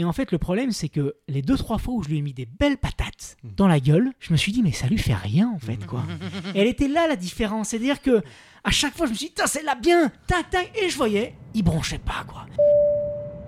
Et en fait, le problème, c'est que les deux, trois fois où je lui ai mis des belles patates Mhm. dans la gueule, je me suis dit, mais ça lui fait rien, en fait, quoi. Et elle était là, la différence. C'est-à-dire que à chaque fois, je me suis dit, c'est là bien, tac, tac, et je voyais, il bronchait pas, quoi.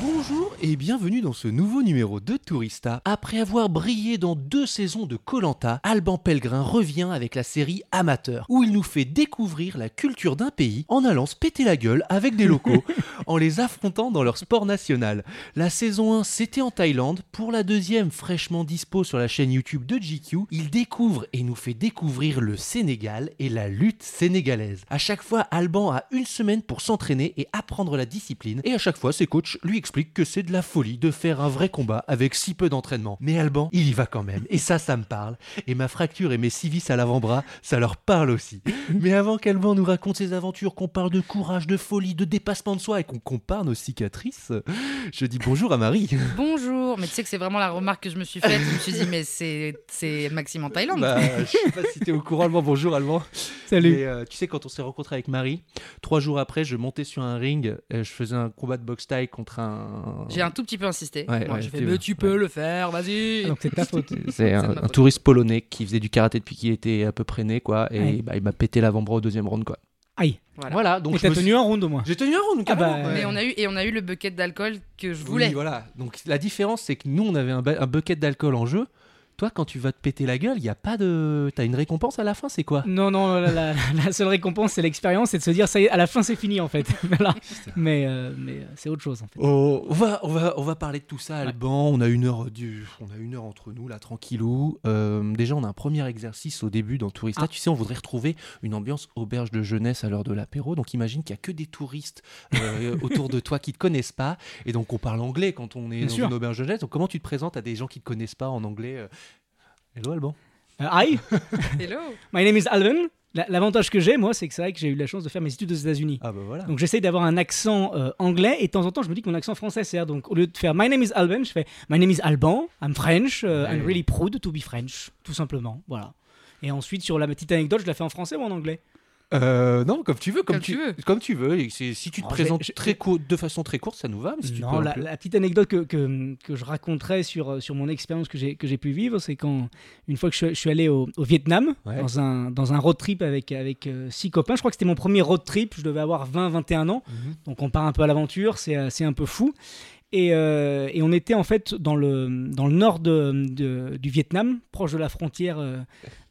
Bonjour et bienvenue dans ce nouveau numéro de Tourista. Après avoir brillé dans deux saisons de Colanta, Alban Pellegrin revient avec la série Amateur, où il nous fait découvrir la culture d'un pays en allant se péter la gueule avec des locaux, en les affrontant dans leur sport national. La saison 1, c'était en Thaïlande. Pour la deuxième, fraîchement dispo sur la chaîne YouTube de GQ, il découvre et nous fait découvrir le Sénégal et la lutte sénégalaise. À chaque fois, Alban a une semaine pour s'entraîner et apprendre la discipline, et à chaque fois, ses coachs lui expliquent que c'est de la folie de faire un vrai combat avec si peu d'entraînement. Mais Alban, il y va quand même, et ça, ça me parle. Et ma fracture et mes civis à l'avant-bras, ça leur parle aussi. Mais avant qu'Alban nous raconte ses aventures, qu'on parle de courage, de folie, de dépassement de soi et qu'on compare nos cicatrices, je dis bonjour à Marie. Bonjour, mais tu sais que c'est vraiment la remarque que je me suis faite. Je me suis dit, mais c'est c'est Maxime en Thaïlande. Bah, je sais pas si t'es au courant, Alban. Bonjour, Alban. Salut. Mais, euh, tu sais, quand on s'est rencontré avec Marie, trois jours après, je montais sur un ring, et je faisais un combat de boxe taille contre un. J'ai un tout petit peu insisté. Ouais, Moi, ouais, j'ai fait, tu- mais tu peux ouais. le faire, vas-y. Donc c'est ta faute. C'est un, touriste polonais qui faisait du karaté depuis qu'il était à peu près né, quoi. Et bah, il m'a pété l'avant-bras au deuxième round, quoi. Aïe. Voilà. Voilà, donc Et je t'as tenu suis- un round au moins. J'ai tenu un round, Ah bah. Mais on a eu et on a eu le bucket d'alcool que je Oui, voulais. voilà. Donc la différence, c'est que nous, on avait un, un bucket d'alcool en jeu. Toi, quand tu vas te péter la gueule, il y a pas de. T'as une récompense à la fin, c'est quoi? Non, non, la, la- la seule récompense, c'est l'expérience, c'est de se dire, ça y est, à la fin, c'est fini, en fait. Voilà. Mais, euh, mais euh, c'est autre chose, en fait. Oh, on, va, on, va, on va parler de tout ça, Alban. On a une heure, du, on a une heure entre nous, là, tranquillou. Euh, déjà, on a un premier exercice au début dans Tourista. Ah. Tu sais, on voudrait retrouver une ambiance auberge de jeunesse à l'heure de l'apéro. Donc, imagine qu'il n'y a que des touristes euh, autour de toi qui te connaissent pas. Et donc, on parle anglais quand on est Bien dans sûr. une auberge de jeunesse. Donc, comment tu te présentes à des gens qui te connaissent pas en anglais euh Hello, Alban. Euh, hi, Hello. my name is Alvin. La- L'avantage que j'ai, moi, c'est que c'est vrai que j'ai eu la chance de faire mes études aux États-Unis. Ah, bah voilà. Donc j'essaye d'avoir un accent euh, anglais et de temps en temps je me dis que mon accent français sert. Donc au lieu de faire My name is Alban, je fais My name is Alban, I'm French, uh, I'm really proud to be French, tout simplement. Voilà. Et ensuite sur la petite anecdote, je la fais en français ou en anglais Euh, non, comme tu veux. Comme, Comme tu veux. Comme tu veux. Et c'est- si tu te Oh, présentes je- très court, de façon très courte, ça nous va. Mais si tu Non, peux la, petite anecdote que, que, que je raconterai sur, euh, sur mon expérience que j'ai que j'ai pu vivre, c'est quand une fois que je, suis- je suis allé au, au Vietnam Ouais. dans, un, dans un road trip avec, avec euh, six copains. Je crois que c'était mon premier road trip, je devais avoir 20-21 ans. Mhm. Donc on part un peu à l'aventure, c'est c'est un peu fou. Et, euh, et on était en fait dans le, dans le nord de, de- du Vietnam, proche de la frontière euh,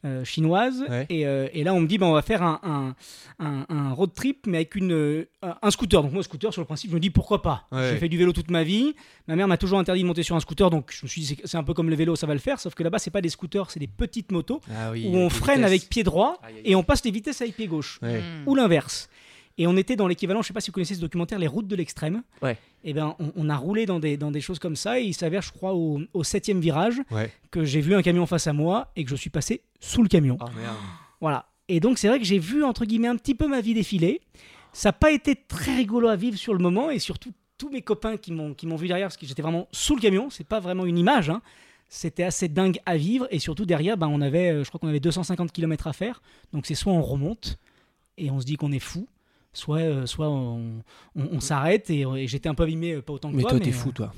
euh, chinoise. Ouais. Et, euh, et là, on me dit, bah, on va faire un, un, un- un road trip, mais avec une, euh, un scooter. Donc moi, scooter, sur le principe, je me dis, pourquoi pas? Ouais. J'ai fait du vélo toute ma vie. Ma mère m'a toujours interdit de monter sur un scooter, donc je me suis dit, c'est- un peu comme le vélo, ça va le faire. Sauf que là-bas, c'est pas des scooters, c'est des petites motos Ah oui, où on freine vitesses. avec pied droit Aïe, aïe, et on passe les vitesses avec pied gauche Ouais. Ou l'inverse. Et on était dans l'équivalent, je sais pas si vous connaissez ce documentaire, Les routes de l'extrême. Ouais. Et ben, on, on a roulé dans des, dans des choses comme ça, et il s'avère, je crois, au, au septième virage, Ouais. que j'ai vu un camion face à moi et que je suis passé sous le camion. Ah merde. Voilà. Et donc, c'est vrai que j'ai vu, entre guillemets, un petit peu ma vie défiler. Ça n'a pas été très rigolo à vivre sur le moment, et surtout, tous mes copains qui m'ont qui m'ont vu derrière, parce que j'étais vraiment sous le camion, c'est pas vraiment une image, hein. C'était assez dingue à vivre, et surtout derrière, ben, on avait, euh, je crois qu'on avait 250 km à faire. Donc, c'est soit on remonte, et on se dit qu'on est fou, soit, euh, soit on, on- on s'arrête, et, et j'étais un peu abîmé, euh, pas autant que Mais toi. toi, t'es euh, fou, toi.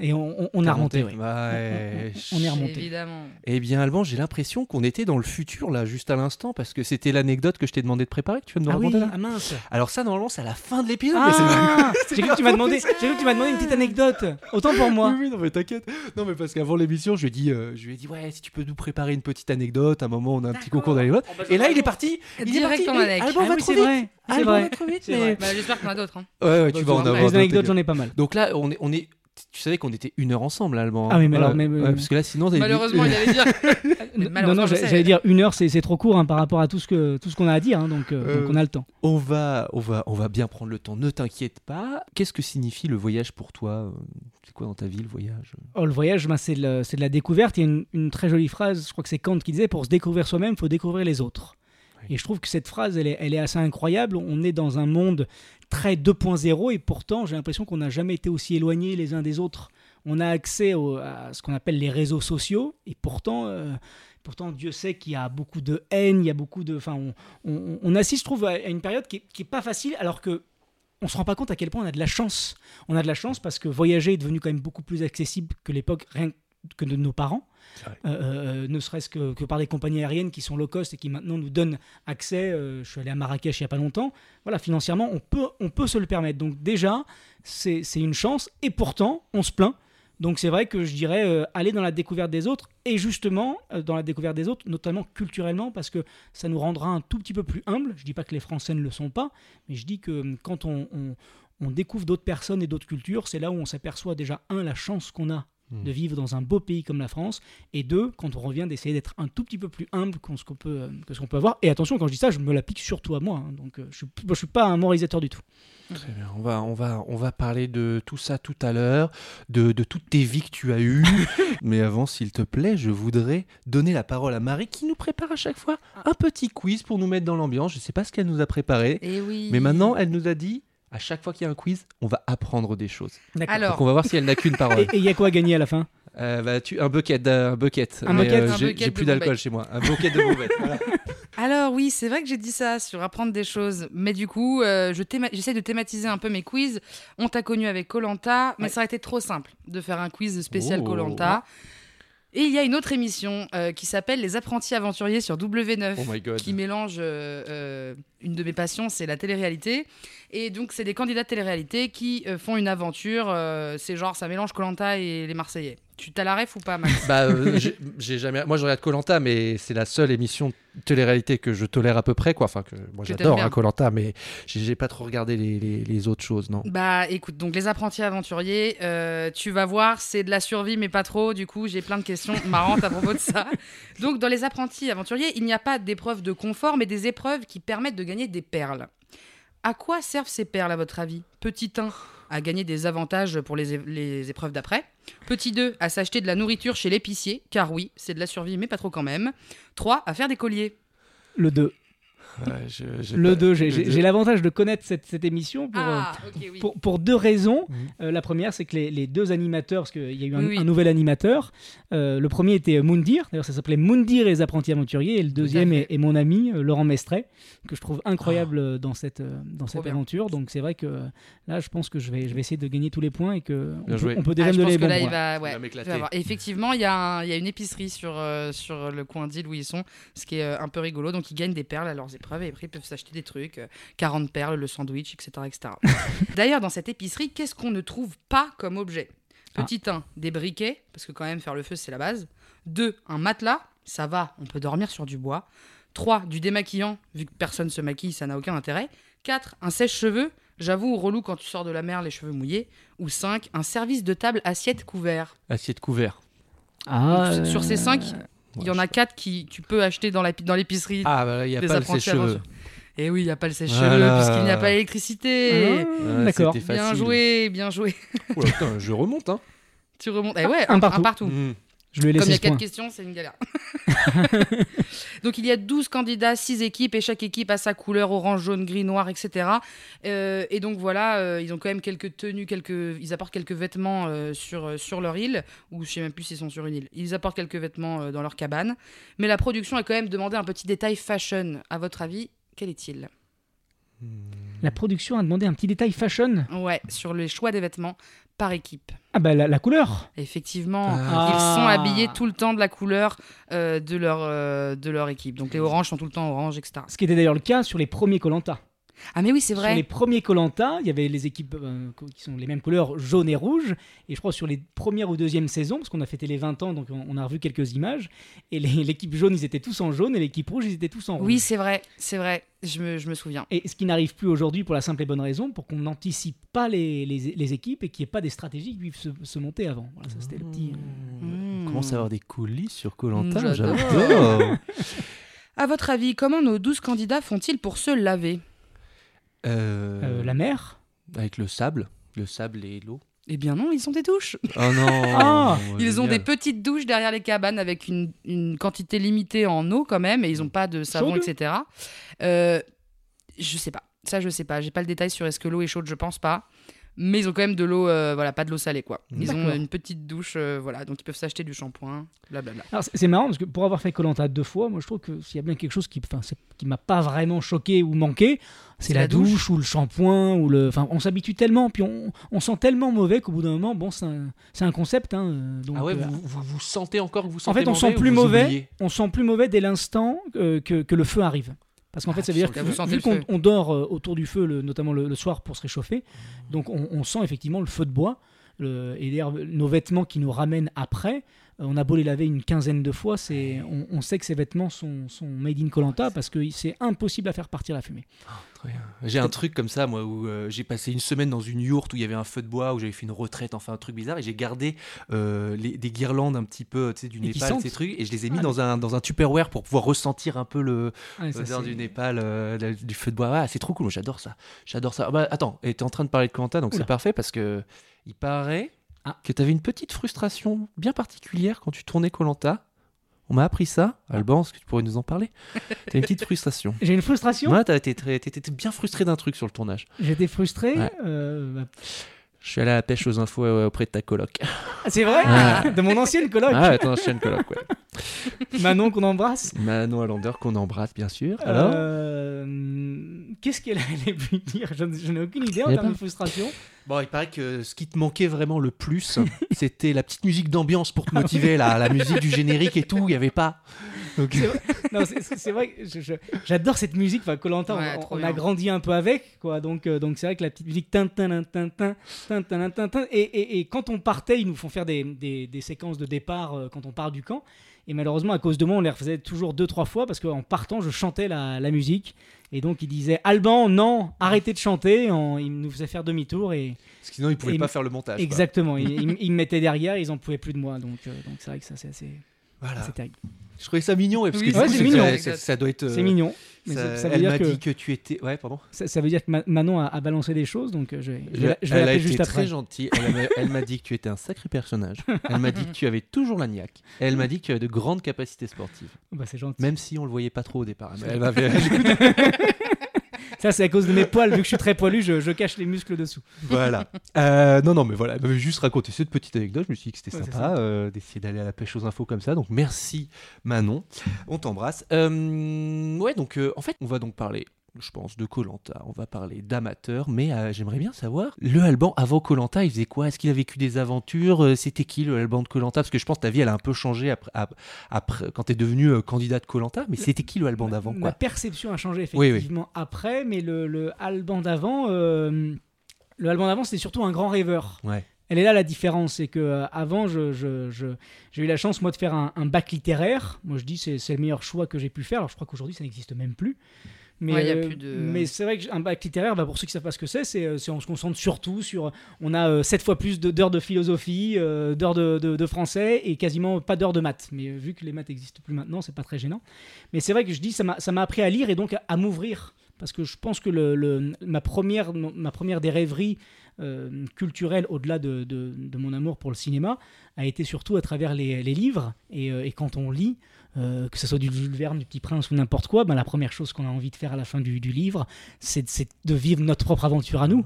Et on, on- on a remonté, oui. Bah, ouais. On est remonté. Évidemment. Eh bien, Alban, j'ai l'impression qu'on était dans le futur, là, juste à l'instant, parce que c'était l'anecdote que je t'ai demandé de préparer, que tu viens de nous Ah oui, raconter, là. ah mince Alors ça, normalement, c'est à la fin de l'épisode. Ah J'ai cru que tu m'as demandé, j'ai cru que tu m'as demandé une petite anecdote. Autant pour moi. Oui, oui, non, mais t'inquiète. Non, mais parce qu'avant l'émission, je lui ai dit, euh, je lui ai dit, ouais, si tu peux nous préparer une petite anecdote, à un moment, on a un petit concours d'anecdotes. Et là, il est parti. Il est parti. en Et anec. Alban Ah va oui, trop c'est vite. vrai. C'est Alban va trop vite. Bah, J'espère qu'il y en a d'autres. hein. Ouais, ouais, tu vas en Les avoir. anecdotes, d'autres, j'en ai pas mal. Donc là, on est, on est, tu savais qu'on était une heure ensemble, Alban. Ah oui, mais Voilà. alors, Ouais, euh, parce que là, sinon, dit- Malheureusement, il allait dire. Mais non, non, j'allais dire une heure, c'est c'est trop court hein, par rapport à tout ce que tout ce qu'on a à dire, hein, donc, euh, Euh, donc on a le temps. On va, on va, on va bien prendre le temps. Ne t'inquiète pas. Qu'est-ce que signifie le voyage pour toi C'est quoi dans ta vie le voyage? Oh, le voyage, ben, c'est de la découverte. Il y a une, une très jolie phrase, je crois que c'est Kant qui disait pour se découvrir soi-même, il faut découvrir les autres. Oui. Et je trouve que cette phrase, elle est, elle est assez incroyable. On est dans un monde très 2.0 et pourtant, j'ai l'impression qu'on n'a jamais été aussi éloignés les uns des autres. On a accès à ce qu'on appelle les réseaux sociaux et pourtant, euh, pourtant Dieu sait qu'il y a beaucoup de haine, il y a beaucoup de. Enfin, on assiste, je trouve, à une période qui n'est pas facile alors que. On se rend pas compte à quel point on a de la chance. On a de la chance parce que voyager est devenu quand même beaucoup plus accessible que l'époque, rien que de nos parents. Euh, euh, ne serait-ce que, par des compagnies aériennes qui sont low cost et qui maintenant nous donnent accès. euh, je suis allé à Marrakech il n'y a pas longtemps. Voilà, financièrement, on peut, on peut se le permettre. Donc déjà, c'est une chance et pourtant, on se plaint. Donc c'est vrai que je dirais aller dans la découverte des autres et justement dans la découverte des autres, notamment culturellement, parce que ça nous rendra un tout petit peu plus humble. Je dis pas que les Français ne le sont pas, mais je dis que quand on- on découvre d'autres personnes et d'autres cultures, c'est là où on s'aperçoit déjà un la chance qu'on a de vivre dans un beau pays comme la France, et deux, quand on revient d'essayer d'être un tout petit peu plus humble que ce qu'on peut, euh, que ce qu'on peut avoir. Et attention, quand je dis ça, je me l'applique surtout à moi. hein. donc euh, je suis, je suis pas un moralisateur du tout. Très bien. On va, on va, on va parler de tout ça tout à l'heure, de, de toutes tes vies que tu as eues. Mais avant, s'il te plaît, je voudrais donner la parole à Marie qui nous prépare à chaque fois un petit quiz pour nous mettre dans l'ambiance. Je ne sais pas ce qu'elle nous a préparé, Et oui. mais maintenant, elle nous a dit à chaque fois qu'il y a un quiz, on va apprendre des choses. D'accord. Alors, Donc on va voir si elle n'a qu'une parole. Et il y a quoi à gagner à la fin Euh, bah, tu, un bucket, d'un- un bucket. Un bucket euh, bucket J'ai de plus d'alcool chez moi. Un bucket de voilà. Alors oui, c'est vrai que j'ai dit ça sur apprendre des choses, mais du coup, euh, je théma- j'essaie de thématiser un peu mes quiz. On t'a connu avec Colanta, mais Ouais. ça aurait été trop simple de faire un quiz spécial Oh. Et il y a une autre émission euh, qui s'appelle Les apprentis aventuriers sur W9. Oh qui mélange euh, euh, une de mes passions, c'est la télé-réalité. Et donc, c'est des candidats de télé-réalité qui font une aventure. c'est genre, ça mélange Colanta et les Marseillais. Tu t'as la ref ou pas, Max? Bah, euh, j'ai j'ai jamais. Moi, je regarde Colanta, mais c'est la seule émission de télé-réalité que je tolère à peu près, quoi. Enfin, que moi, Que t'aimes j'adore bien. Colanta, mais j'ai j'ai pas trop regardé les, les- les autres choses, non. Bah écoute, donc les apprentis aventuriers, euh, tu vas voir, c'est de la survie, mais pas trop. Du coup, j'ai plein de questions marrantes à propos de ça. Donc dans les apprentis aventuriers, il n'y a pas d'épreuves de confort, mais des épreuves qui permettent de gagner des perles. À quoi servent ces perles, à votre avis? Petit 1, à gagner des avantages pour les, les épreuves d'après. Petit 2, à s'acheter de la nourriture chez l'épicier, car oui, c'est de la survie, mais pas trop quand même. 3, à faire des colliers. Le 2. Ouais, je- j'ai Le pas- 2, j'ai- l'avantage de connaître cette, cette émission pour, euh, Ah, oui. pour, pour deux raisons. Mhm. Euh, la première, c'est que les, les deux animateurs, parce qu'il y a eu un, Oui, oui. un nouvel animateur, euh, le premier était Moundir, d'ailleurs ça s'appelait Moundir et les apprentis aventuriers, et le deuxième est, est mon ami euh, Laurent Mestret, que je trouve incroyable euh, dans cette, euh, dans cette aventure. Donc c'est vrai que euh, là, je pense que je vais, je vais essayer de gagner tous les points et que on peut, joué. on peut Ah, déjà me donner les bons points. va, ouais, va effectivement, il y, a un- il y a une épicerie sur, euh, sur le coin d'île où ils sont, ce qui est euh, un peu rigolo. Donc, ils gagnent des perles à leurs épreuves et après, ils peuvent s'acheter des trucs, euh, 40 perles, le sandwich, etc. etc. D'ailleurs, dans cette épicerie, qu'est-ce qu'on ne trouve pas comme objet? Ah. Petit 1, des briquets, parce que quand même, faire le feu, c'est la base. 2, un matelas, ça va, on peut dormir sur du bois. 3, du démaquillant, vu que personne se maquille, ça n'a aucun intérêt. 4, un sèche-cheveux, j'avoue, relou quand tu sors de la mer, les cheveux mouillés. Ou 5, un service de table assiette couvert. Assiette couvert. Ah, Donc, sur ces euh, 5, il y en a 4 qui tu peux acheter dans la- dans l'épicerie Ah, bah là, il n'y a des pas le apprentis sèche-cheveux. aventuriers. Et oui, il n'y a pas le sèche-cheveux, Voilà. puisqu'il n'y a pas l'électricité. Ah, Ah, D'accord. c'était Bien joué, bien joué. Oula, putain, je remonte, hein. Tu remontes. Eh ouais, Un partout. Mmh. Je lui ai Comme il y a ce 4 point. questions, c'est une galère. Donc il y a 12 candidats, 6 équipes, et chaque équipe a sa couleur orange, jaune, gris, noir, etc. Euh, et donc voilà, euh, ils ont quand même quelques tenues, quelques... ils apportent quelques vêtements euh, sur, sur leur île, ou je sais même plus s'ils sont sur une île. Ils apportent quelques vêtements dans leur cabane. Mais la production a quand même demandé un petit détail fashion. À votre avis, quel est-il? La production a demandé un petit détail fashion? Ouais, sur les choix des vêtements par équipe. Ah bah la, la couleur. Effectivement, Ah. ils sont habillés tout le temps de la couleur euh, de, leur, euh, de leur équipe. Donc les oranges sont tout le temps orange, etc. Ce qui était d'ailleurs le cas sur les premiers Colanta. Ah mais oui, c'est Sur vrai. les premiers Colanta, il y avait les équipes euh, qui sont les mêmes couleurs, jaune et rouge. Et je crois sur les premières ou deuxièmes saisons, parce qu'on a fêté les 20 ans, donc on on a revu quelques images. Et les- l'équipe jaune, ils étaient tous en jaune, et l'équipe rouge, ils étaient tous en rouge. Oui, c'est vrai, c'est vrai. Je me, je me souviens. Et ce qui n'arrive plus aujourd'hui pour la simple et bonne raison, pour qu'on n'anticipe pas les, les- les équipes et qu'il n'y ait pas des stratégies qui puissent se, se monter avant. Voilà, ça c'était le petit. euh, Mmh. On commence à avoir des coulisses sur Colanta. Mmh, j'adore. À votre avis, comment nos 12 candidats font-ils pour se laver? La mer Avec le sable, le sable et l'eau. Eh bien non, ils ont des douches. Oh non. Ah, Ils ont des petites douches derrière les cabanes avec une, une quantité limitée en eau quand même, et ils n'ont pas de savon, Chaude etc. Euh, je sais pas. Ça, je sais pas. J'ai pas le détail sur est-ce que l'eau est chaude, je pense pas. Mais ils ont quand même de l'eau, euh, voilà, pas de l'eau salée, quoi. Ils ont une petite douche, euh, voilà, donc ils peuvent s'acheter du shampoing, blablabla. Alors, c'est- c'est marrant parce que pour avoir fait Colanta deux fois, moi je trouve que s'il y a bien quelque chose qui, qui m'a pas vraiment choqué ou manqué, c'est la, douche. ou le shampoing ou le, enfin, on s'habitue tellement, puis on, on sent tellement mauvais qu'au bout d'un moment, bon, c'est un, c'est un concept, hein, euh, donc, Ah ouais, euh, vous, vous, vous sentez encore que vous En sentez fait, on mauvais sent plus mauvais. on sent plus mauvais dès l'instant euh, que, que le feu arrive. Parce qu'en fait, Ah, ça veut dire que vu qu'on dort euh, autour du feu, le- notamment le, le soir pour se réchauffer, donc on, on sent effectivement le feu de bois. Le- et d'ailleurs, nos vêtements qui nous ramènent après, on a beau les laver une quinzaine de fois, c'est, on, on sait que ces vêtements sont, sont made in Colanta parce que c'est impossible à faire partir la fumée. Bien. J'ai un truc comme ça, moi, où euh, j'ai passé une semaine dans une yourte où il y avait un feu de bois, où j'avais fait une retraite, enfin un truc bizarre, et j'ai gardé euh, les- des guirlandes un petit peu, tu sais, du Et Népal, ces trucs, et je les ai mis Ah, dans, un, dans un Tupperware pour pouvoir ressentir un peu le l'odeur c'est- du Népal, euh, du feu de bois. Ah, c'est trop cool, j'adore ça. J'adore ça. Ah bah, attends, et t'es en train de parler de Quentin, donc c'est parfait parce que il paraît Ah. que t'avais une petite frustration bien particulière quand tu tournais Colanta. On m'a appris ça. Alban, est-ce que tu pourrais nous en parler? T'as une petite frustration. J'ai une frustration? Ouais, t'as été très- t'étais bien frustré d'un truc sur le tournage. J'étais frustré. Ouais. euh, bah, Je suis allé à la pêche aux infos euh, auprès de ta coloc. ah, c'est vrai? Ah. De mon ancienne coloc, Ah, attends, ancienne coloc, ouais. Manon qu'on embrasse. Manon Allander qu'on embrasse, bien sûr. Alors? Euh, Qu'est-ce qu'elle allait lui dire Je, n'ai aucune idée en termes de frustration. Bon, il paraît que ce qui te manquait vraiment le plus, c'était la petite musique d'ambiance pour te motiver, la, musique du générique et tout, il n'y avait pas. Okay. C'est vrai, vrai j'adore cette musique. Enfin, Colanta, on, a grandi un peu avec, quoi. Donc, c'est vrai que la petite musique et, et, quand on partait, ils nous font faire des, séquences de départ quand on part du camp. Et malheureusement, à cause de moi, on les refaisait toujours deux, trois fois parce qu'en partant, je chantais la musique. Et donc, ils disaient Alban, non, arrêtez de chanter. En- ils nous faisaient faire demi-tour. Et sinon, ils pouvaient Et- pas faire le montage. exactement, ils, ils- ils me mettaient derrière, ils en pouvaient plus de moi. Donc, euh, donc c'est vrai que ça, c'est assez, Voilà. c'est terrible. Je trouvais ça mignon, et parce Oui, que coup, mignon. ça- ça, ça doit être. euh, C'est mignon. Mais ça- ça, ça veut elle dire m'a que dit que tu étais. Ouais, pardon. Ça, ça veut dire que Ma- Manon a, a balancé des choses, donc euh, je, vais- je je vais elle a l'appeler été juste très après. gentille. Elle m'a- Elle m'a dit que tu étais un sacré personnage. Elle m'a dit que tu avais toujours la niaque. Et elle m'a dit que tu avais de grandes capacités sportives. Bah, c'est gentil. Même si on le voyait pas trop au départ. Mais elle m'avait- Ça, c'est à cause de mes poils. Vu que je suis très poilu, je, je cache les muscles dessous. voilà. Euh, non, non, mais voilà. Juste raconté cette petite anecdote. Je me suis dit que c'était Ouais, sympa euh, d'essayer d'aller à la pêche aux infos comme ça. Donc merci Manon. On t'embrasse. Euh, ouais, donc en fait, on va donc parler. Je pense de Colanta, on va parler d'amateurs, mais euh, j'aimerais bien savoir le Alban avant Colanta, il faisait quoi? Est-ce qu'il a vécu des aventures? Euh, C'était qui le Alban de Colanta? Parce que je pense que ta vie elle a un peu changé après, ap- après quand t'es devenu euh, candidat de Colanta, mais c'était qui le Alban d'avant Ma quoi perception a changé Oui, oui. effectivement après, mais le, le Alban d'avant, euh, le Alban d'avant, c'était surtout un grand rêveur. Ouais. Elle est là la différence, c'est que euh, avant, je, je- je- j'ai eu la chance moi de faire un, un bac littéraire. Moi, je dis c'est c'est le meilleur choix que j'ai pu faire. Alors, je crois qu'aujourd'hui, ça n'existe même plus. Mais, Ouais, euh, de- mais c'est vrai qu'un bac littéraire, bah, pour ceux qui savent pas ce que c'est, c'est, euh, c'est on se concentre surtout sur. On a euh, sept fois plus de- d'heures de philosophie, euh, d'heures de, de- de français et quasiment pas d'heures de maths. Mais vu que les maths n'existent plus maintenant, c'est pas très gênant. Mais c'est vrai que je dis, ça m'a ça m'a appris à lire et donc à, à m'ouvrir. Parce que je pense que le, le- ma, première, ma première des rêveries euh, culturelles, au-delà de, de- de mon amour pour le cinéma, a été surtout à travers les, les livres. Et, euh, et quand on lit, euh, que ce soit du Jules Verne, du Petit Prince ou n'importe quoi, ben, la première chose qu'on a envie de faire à la fin du, du livre, c'est de vivre notre propre aventure à nous.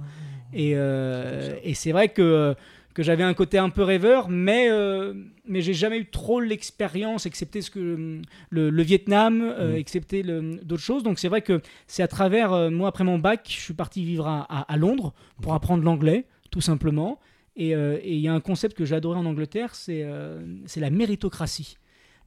Et, euh, et c'est vrai que, que j'avais un côté un peu rêveur, mais, euh, mais j'ai jamais eu trop l'expérience, excepté ce que, le, le Vietnam, euh, Mhm. excepté d'autres choses. Donc c'est vrai que c'est à travers, euh, moi après mon bac, je suis parti vivre à, à- à Londres pour apprendre l'anglais, tout simplement. Et euh, il y a un concept que j'ai adoré en Angleterre, c'est euh, c'est la méritocratie.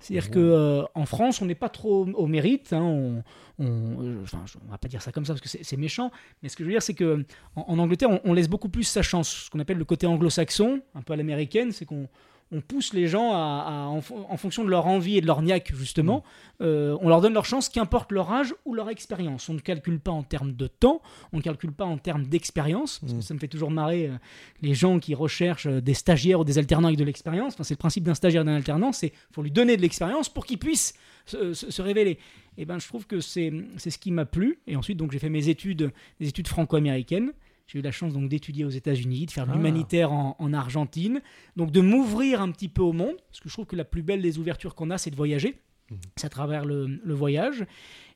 C'est-à-dire que euh, en France, on n'est pas trop au mérite. hein, on, on, euh, enfin, on va pas dire ça comme ça parce que c'est c'est méchant. Mais ce que je veux dire, c'est que en, en Angleterre, on, on laisse beaucoup plus sa chance. Ce qu'on appelle le côté anglo-saxon, un peu à l'américaine, c'est qu'on on pousse les gens à, à- en, fon- en fonction de leur envie et de leur niaque, justement. euh, on leur donne leur chance, qu'importe leur âge ou leur expérience. On ne calcule pas en termes de temps, on ne calcule pas en termes d'expérience. Parce que Mm. ça me fait toujours marrer euh, les gens qui recherchent euh, des stagiaires ou des alternants avec de l'expérience. Enfin, c'est le principe d'un stagiaire et d'un alternant, c'est faut lui donner de l'expérience pour qu'il puisse se, se- se révéler. Et ben, je trouve que c'est c'est ce qui m'a plu. Et ensuite, donc, j'ai fait mes études, des études franco-américaines. J'ai eu la chance donc d'étudier aux États-Unis, de faire de Ah. l'humanitaire en, en Argentine, donc de m'ouvrir un petit peu au monde, parce que je trouve que la plus belle des ouvertures qu'on a, c'est de voyager. Mhm. C'est à travers le, le voyage.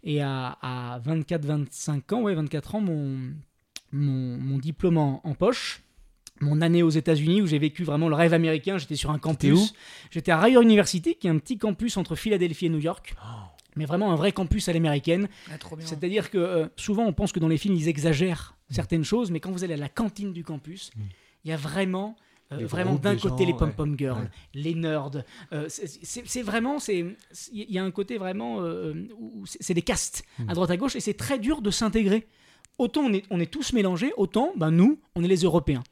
Et à, à 24-25 ans, ouais, 24 ans, mon, mon, mon diplôme en, en poche, mon année aux États-Unis où j'ai vécu vraiment le rêve américain. J'étais sur un campus. J'étais à Rider University, qui est un petit campus entre Philadelphie et New York. Mais vraiment un vrai campus à l'américaine. Ah. C'est-à-dire que euh, souvent on pense que dans les films ils exagèrent certaines choses, mais quand vous allez à la cantine du campus, Mm. il y a vraiment. euh, vraiment d'un côté gens, les pom-pom ouais. girls, Ouais. les nerds, euh, c'est- vraiment, c'est il y a un côté vraiment euh, où c'est des castes Mm. à droite à gauche et c'est très dur de s'intégrer. Autant on est, on est tous mélangés, autant ben nous on est les Européens.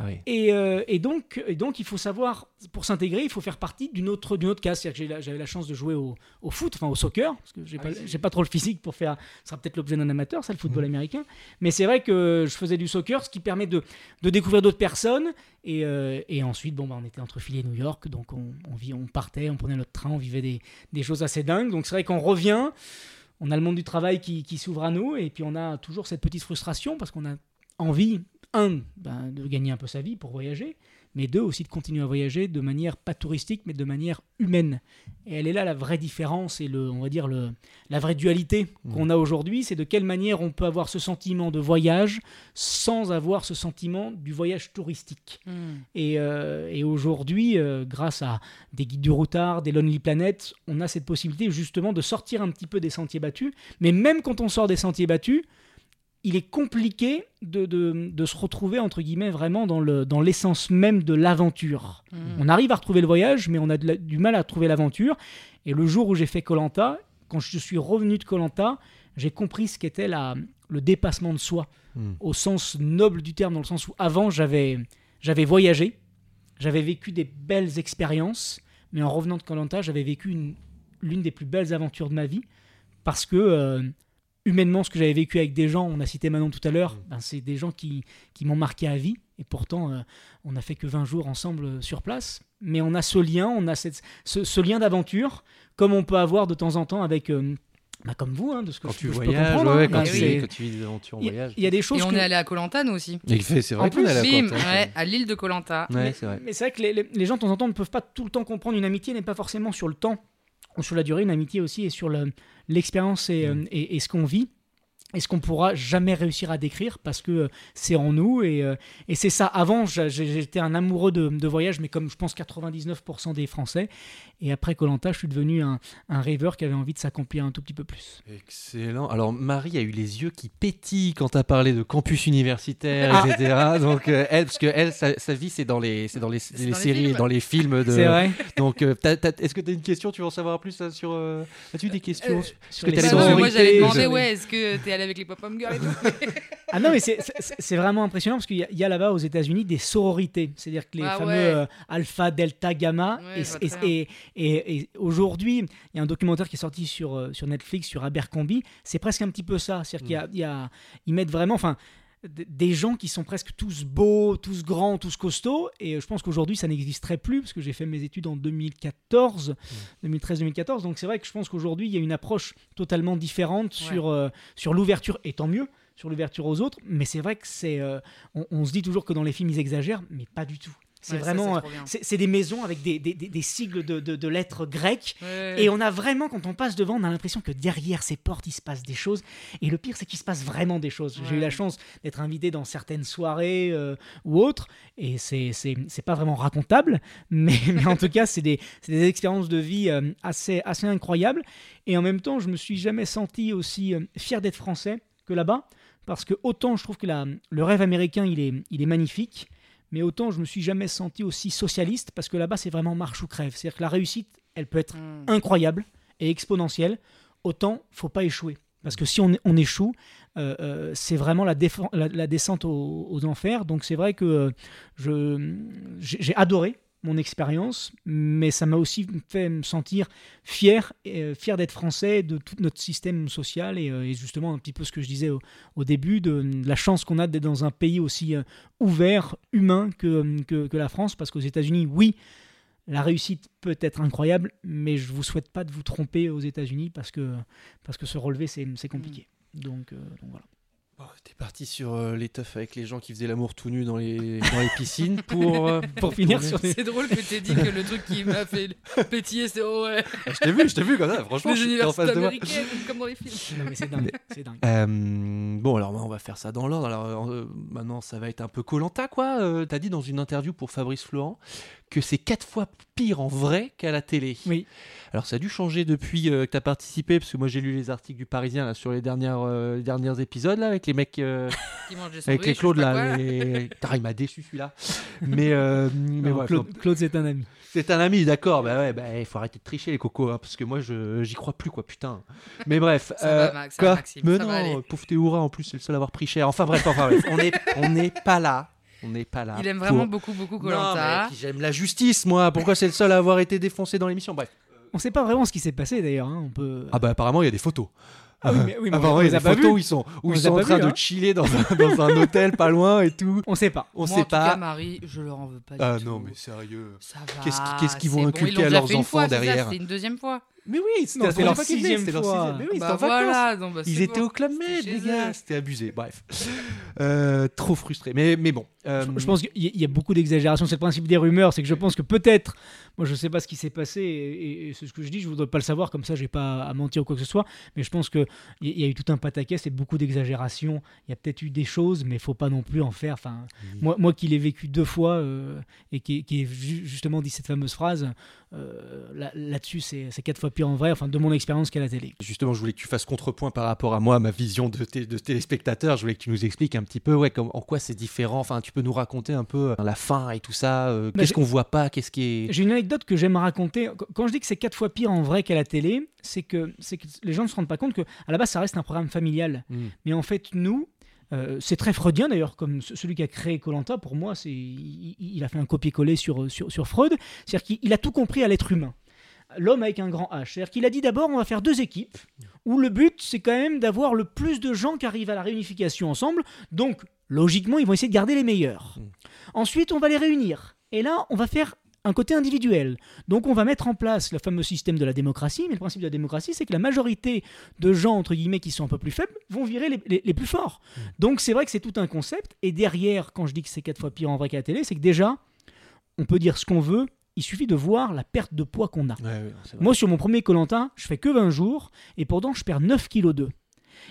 Ah oui. Et, euh, et donc, et donc, il faut savoir, pour s'intégrer, il faut faire partie d'une autre, d'une autre case. C'est-à-dire que j'avais la chance de jouer au, au foot, enfin au soccer, parce que j'ai Ah pas, oui, trop le physique pour faire. Ce sera peut-être l'objet d'un amateur, ça, le football Mhm. américain. Mais c'est vrai que je faisais du soccer, ce qui permet de, de découvrir d'autres personnes. Et, euh, et ensuite, bon, bah, on était entre Philly et New York, donc on, on, vit, on partait, on prenait notre train, on vivait des, des choses assez dingues. Donc c'est vrai qu'on revient, on a le monde du travail qui, qui s'ouvre à nous, et puis on a toujours cette petite frustration parce qu'on a envie, un, ben, de gagner un peu sa vie pour voyager, mais deux, aussi de continuer à voyager de manière pas touristique, mais de manière humaine. Et elle est là la vraie différence et le, on va dire le, la vraie dualité Mm. qu'on a aujourd'hui, c'est de quelle manière on peut avoir ce sentiment de voyage sans avoir ce sentiment du voyage touristique. Et, euh, et aujourd'hui, euh, grâce à des guides du routard, des Lonely Planet, on a cette possibilité justement de sortir un petit peu des sentiers battus. Mais même quand on sort des sentiers battus, il est compliqué de, de- de se retrouver, entre guillemets, vraiment dans le- dans l'essence même de l'aventure. Hmm. On arrive à retrouver le voyage, mais on a la- du mal à trouver l'aventure. Et le jour où j'ai fait Colanta, quand je suis revenu de Colanta, j'ai compris ce qu'était la- le dépassement de soi Hmm. au sens noble du terme, dans le sens où avant j'avais j'avais voyagé, j'avais vécu des belles expériences, mais en revenant de Colanta, j'avais vécu une- l'une des plus belles aventures de ma vie parce que euh, humainement, ce que j'avais vécu avec des gens, on a cité Manon tout à l'heure, Mm. ben, c'est des gens qui, qui m'ont marqué à vie. Et pourtant, euh, on n'a fait que 20 jours ensemble euh, sur place. Mais on a ce lien, on a cette- ce, ce lien d'aventure, comme on peut avoir de temps en temps avec, euh, bah, comme vous, hein, de ce que Quand je, tu je peux voyages, comprendre. ouais, hein. quand, Ben, tu, c'est- quand tu vis des aventures en il y, a- voyage. il y a des choses Et on que- est allé à Colanta nous aussi. Il fait, c'est vrai En qu'on est à ouais, à l'île de Colanta. Ouais, mais c'est vrai. mais c'est vrai que les, les- les gens, de temps en temps, ne peuvent pas tout le temps comprendre. Une amitié n'est pas forcément sur le temps sur la durée. Une amitié aussi est sur le- l'expérience et, Mm. euh, et- et ce qu'on vit. Et ce qu'on pourra jamais réussir à décrire parce que euh, c'est en nous. Et, euh, et c'est ça. Avant, j'étais un amoureux de, de voyage, mais comme je pense 99% des Français. Et après Colanta, je suis devenu un, un rêveur qui avait envie de s'accomplir un tout petit peu plus. Excellent. Alors Marie a eu les yeux qui pétillent quand tu as parlé de campus universitaire, Ah. etc. Donc euh, elle, parce que elle, sa, sa vie c'est dans les, c'est dans les, les dans les séries, films. et dans les films. De... C'est vrai. Donc euh, est-ce que tu as une question? Tu veux en savoir plus là, sur euh, As-tu des questions Euh, Sur que les les Bah non, moi j'allais demander, ouais, est-ce que allé avec les pop-up girls et tout Ah non, mais c'est- vraiment impressionnant parce qu'il y a, là-bas aux États-Unis des sororités. C'est-à-dire que les Ah fameux ouais. euh, alpha, delta, gamma. Ouais, et et- et, aujourd'hui, il y a un documentaire qui est sorti sur, euh, sur Netflix, sur Abercrombie. C'est presque un petit peu ça. C'est-à-dire qu'il y a- y a- ils mettent vraiment. Enfin, des gens qui sont presque tous beaux, tous grands, tous costauds. Et euh, je pense qu'aujourd'hui, ça n'existerait plus, parce que j'ai fait mes études en 2014, 2013-2014. Donc c'est vrai que je pense qu'aujourd'hui, il y a une approche totalement différente Ouais. sur, euh, sur l'ouverture, et tant mieux, sur l'ouverture aux autres. Mais c'est vrai que c'est... euh, on, on se dit toujours que dans les films, ils exagèrent, mais pas du tout. C'est Ouais, vraiment... c'est euh, c'est des maisons avec des, des- des- des sigles de, de- de lettres grecques. Ouais. Et on a vraiment, quand on passe devant, on a l'impression que derrière ces portes, il se passe des choses. Et le pire, c'est qu'il se passe vraiment des choses. J'ai eu la chance d'être invité dans certaines soirées euh, ou autres. Et c'est c'est c'est pas vraiment racontable. Mais, mais en tout cas, c'est des, c'est des expériences de vie euh, assez, assez incroyables. Et en même temps, je me suis jamais senti aussi euh, fier d'être français que là-bas. Parce que autant je trouve que la- le rêve américain, il est, il est magnifique. Mais autant je me suis jamais senti aussi socialiste parce que là-bas c'est vraiment marche ou crève. C'est-à-dire que la réussite, elle peut être Mm. incroyable et exponentielle, autant faut pas échouer. Parce que si on, on échoue, euh, euh, c'est vraiment la, défen- la- la descente aux, aux enfers. Donc c'est vrai que euh, j'ai adoré mon expérience, mais ça m'a aussi fait me sentir fier, euh, fier d'être français, de tout notre système social et, euh, et justement un petit peu ce que je disais au, au début, de, de la chance qu'on a d'être dans un pays aussi euh, ouvert, humain que, que, que la France, parce qu'aux États-Unis, oui, la réussite peut être incroyable, mais je vous souhaite pas de vous tromper aux États-Unis parce que, parce que se relever, c'est c'est compliqué. Donc, euh, donc voilà. Bon, T'es parti sur euh, les teufs avec les gens qui faisaient l'amour tout nu dans les, dans les piscines pour, euh, Pour finir sur des... C'est drôle que t'aies dit que le truc qui m'a fait pétiller, c'est oh ouais, Ah, Je t'ai vu, je t'ai vu comme ça, franchement, les je suis en universités face de moi. américaines, comme dans les films. Non, mais c'est dingue. c'est dingue. Euh, bon, alors on va faire ça dans l'ordre. Alors euh, maintenant, ça va être un peu Colanta, quoi. Euh, T'as dit dans une interview pour Fabrice Florent que c'est quatre fois pire en vrai qu'à la télé. Oui. Alors ça a dû changer depuis euh, que t'as participé, parce que moi j'ai lu les articles du Parisien là, sur les dernières euh, les derniers épisodes là avec les mecs, euh, avec les Claude là. les- il m'a déçu celui-là. mais euh, mais Non, ouais, Claude, Claude, c'est un ami. c'est un ami, d'accord. Bah ouais, bah il faut arrêter de tricher les cocos, hein, parce que moi je j'y crois plus quoi, putain. Mais bref. Ça euh, va, Max, ça va, quoi Maxime, Mais ça va non, aller. pauvre Théoura en plus c'est le seul à avoir pris cher. Enfin bref, enfin bref, on est on n'est pas là, on n'est pas là. Il aime pour- vraiment beaucoup, beaucoup Non, Colanta. j'aime la justice moi. Pourquoi c'est le seul à avoir été défoncé dans l'émission? Bref. On sait pas vraiment ce qui s'est passé d'ailleurs. hein, On peut. Ah bah apparemment il y a des photos. Ah oui, mais, oui, mais Apparemment, on il y les a des pas photos où ils sont, où On ils sont en train de hein. chiller dans un, dans un hôtel pas loin et tout. On sait pas. On Moi, sait en tout pas. cas, Marie, je leur en veux pas Ah du non tout. mais sérieux. Ça va. Qu'est-ce qui- qu'est-ce qu'ils vont c'est bon, inculquer à leurs enfants fois, c'est ça, derrière C'était une deuxième fois. Mais oui, c'était leur sixième c'était leur fois. sixième. Mais oui, bah c'était en vacances. voilà, bah, Ils étaient bon. au Club Med, les gars. C'était abusé. Bref. Euh, trop frustré. Mais, mais bon. euh, Je, je pense qu'il y, a- il y a beaucoup d'exagération. C'est le principe des rumeurs. C'est que je pense que peut-être, moi je sais pas ce qui s'est passé et, et- et c'est ce que je dis. Je voudrais pas le savoir. Comme ça, j'ai pas à mentir ou quoi que ce soit. Mais je pense que il y, il y a eu tout un pataquès et beaucoup d'exagération. Il y a peut-être eu des choses, mais faut pas non plus en faire. Enfin, moi, moi qui l'ai vécu deux fois euh, et qui, qui ai ju- justement dit cette fameuse phrase, euh, là- là-dessus c'est c'est quatre fois pire en vrai. Enfin, de mon expérience qu'à la télé. Justement, je voulais que tu fasses contrepoint par rapport à moi, ma vision de, té- de téléspectateur. Je voulais que tu nous expliques un petit peu ouais, comme, en quoi c'est différent. Enfin, tu peux nous raconter un peu euh, la fin et tout ça. euh, Bah, qu'est-ce qu'on voit pas Qu'est-ce qui est. J'ai une anecdote que j'aime raconter. Qu- Quand je dis que c'est quatre fois pire en vrai qu'à la télé, c'est que, c'est que les gens ne se rendent pas compte que à la base ça reste un programme familial. Hmm. Mais en fait, nous, euh, c'est très freudien d'ailleurs, comme ce- celui qui a créé Colanta. Pour moi, c'est il, il a fait un copier-coller sur, sur, sur Freud. C'est-à-dire qu'il il a tout compris à l'être humain. L'homme avec un grand H. C'est-à-dire qu'il a dit d'abord, on va faire deux équipes, où le but, c'est quand même d'avoir le plus de gens qui arrivent à la réunification ensemble. Donc, logiquement, ils vont essayer de garder les meilleurs. Ensuite, on va les réunir. Et là, on va faire un côté individuel. Donc on va mettre en place le fameux système de la démocratie, mais le principe de la démocratie, c'est que la majorité de gens, entre guillemets, qui sont un peu plus faibles, vont virer les, les- les plus forts. Donc c'est vrai que c'est tout un concept, et derrière, quand je dis que c'est quatre fois pire en vrai qu'à la télé, c'est que déjà, on peut dire ce qu'on veut, il suffit de voir la perte de poids qu'on a. Ouais, ouais. Moi, sur mon premier Colantin, je fais que 20 jours et pourtant je perds 9 kg 2.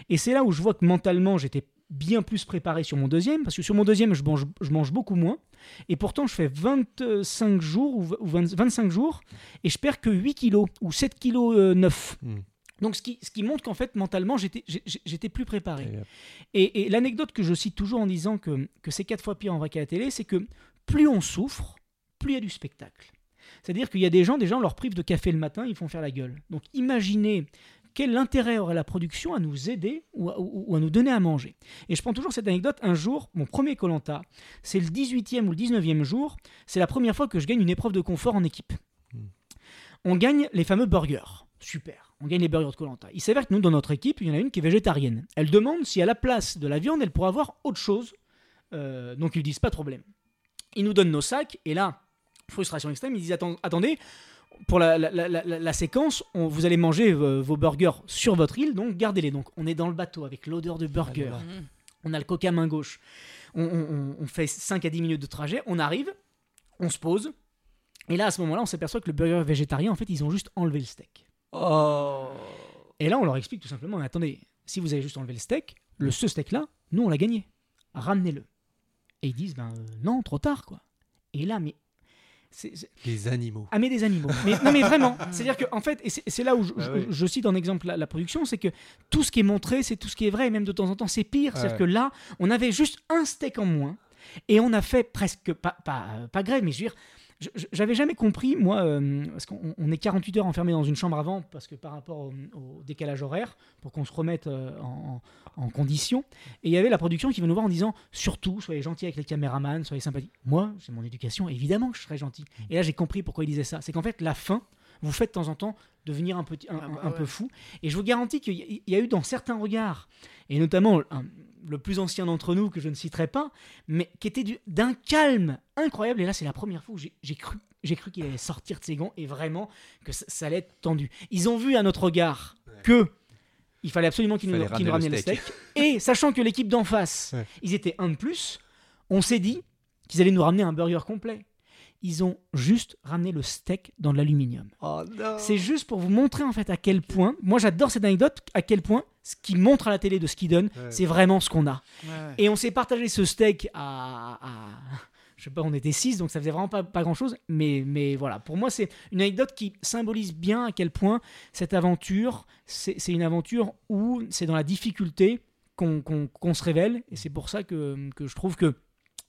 Et c'est là où je vois que mentalement, j'étais bien plus préparé sur mon deuxième, parce que sur mon deuxième, je mange, je mange beaucoup moins. Et pourtant, je fais 25 jours ou v- ou 20 25 jours et je perds que 8 kg ou 7 kg 9. Mm. Donc, ce qui, ce qui montre qu'en fait, mentalement, j'étais plus préparé. Euh, et l'anecdote que je cite toujours en disant que, que c'est quatre fois pire en vrai qu'à la télé, c'est que plus on souffre, plus il y a du spectacle. C'est-à-dire qu'il y a des gens, des gens leur privent de café le matin, ils font faire la gueule. Donc imaginez quel intérêt aurait la production à nous aider ou à, ou- ou à nous donner à manger. Et je prends toujours cette anecdote. Un jour, mon premier Colanta, c'est le 18e ou le 19e jour, c'est la première fois que je gagne une épreuve de confort en équipe. On gagne les fameux burgers. Super. On gagne les burgers de Colanta. Il s'avère que nous, dans notre équipe, il y en a une qui est végétarienne. Elle demande si à la place de la viande, elle pourrait avoir autre chose. Euh, donc ils disent pas de problème. Ils nous donnent nos sacs et là, frustration extrême, ils disent attendez, pour la, la- la- la- la séquence, on- vous allez manger euh, vos burgers sur votre île, donc gardez-les. Donc on est dans le bateau avec l'odeur de burger. Ah, Mmh. On a le coca main gauche. On, on- on- on fait 5 à 10 minutes de trajet. On arrive, on se pose. Et là, à ce moment-là, on s'aperçoit que le burger végétarien, en fait, ils ont juste enlevé le steak. Oh. Et là, on leur explique tout simplement, mais attendez, si vous avez juste enlevé le steak, le ce steak-là, nous, on l'a gagné. Ramenez-le. Et ils disent, ben euh, non, trop tard, quoi. Et là, mais... c'est- c'est- Les animaux. Ah mais des animaux. Mais, non mais vraiment, c'est-à-dire que en fait, et c'est c'est là où je, Bah je- oui. je cite en exemple la, la production, c'est que tout ce qui est montré, c'est tout ce qui est vrai, et même de temps en temps, c'est pire. C'est-à-dire Ouais. que là, on avait juste un steak en moins, et on a fait presque, pas, pas, pas grève, mais je veux dire, j'avais jamais compris, moi, euh, parce qu'on on est 48 heures enfermé dans une chambre avant, parce que par rapport au, décalage horaire, pour qu'on se remette euh, en, en- condition. Et il y avait la production qui venait nous voir en disant surtout, soyez gentils avec les caméramans, soyez sympathiques. Moi, c'est mon éducation, évidemment que je serais gentil. Et là, j'ai compris pourquoi il disait ça. C'est qu'en fait, la fin vous fait de temps en temps devenir un, petit, un, Ah bah un- ouais. peu fou. Et je vous garantis qu'il y, a eu dans certains regards, et notamment un- le plus ancien d'entre nous, que je ne citerai pas, mais qui était du- d'un calme incroyable. Et là, c'est la première fois où j'ai cru, j'ai cru qu'il allait sortir de ses gants et vraiment que ça, ça allait être tendu. Ils ont vu à notre regard que il fallait absolument qu'ils nous, ramènent le le steak. Et sachant que l'équipe d'en face, Ouais. ils étaient un de plus, on s'est dit qu'ils allaient nous ramener un burger complet. Ils ont juste ramené le steak dans de l'aluminium. Oh. C'est juste pour vous montrer en fait à quel point, moi j'adore cette anecdote, à quel point ce qui montre à la télé de ce qu'ils donnent, Ouais. c'est vraiment ce qu'on a. Ouais. Et on s'est partagé ce steak à, à- je sais pas, on était 6, donc ça faisait vraiment pas, pas grand chose. Mais, mais voilà, pour moi, c'est une anecdote qui symbolise bien à quel point cette aventure, c'est une aventure où c'est dans la difficulté qu'on qu'on- qu'on se révèle. Et c'est pour ça que, que je trouve que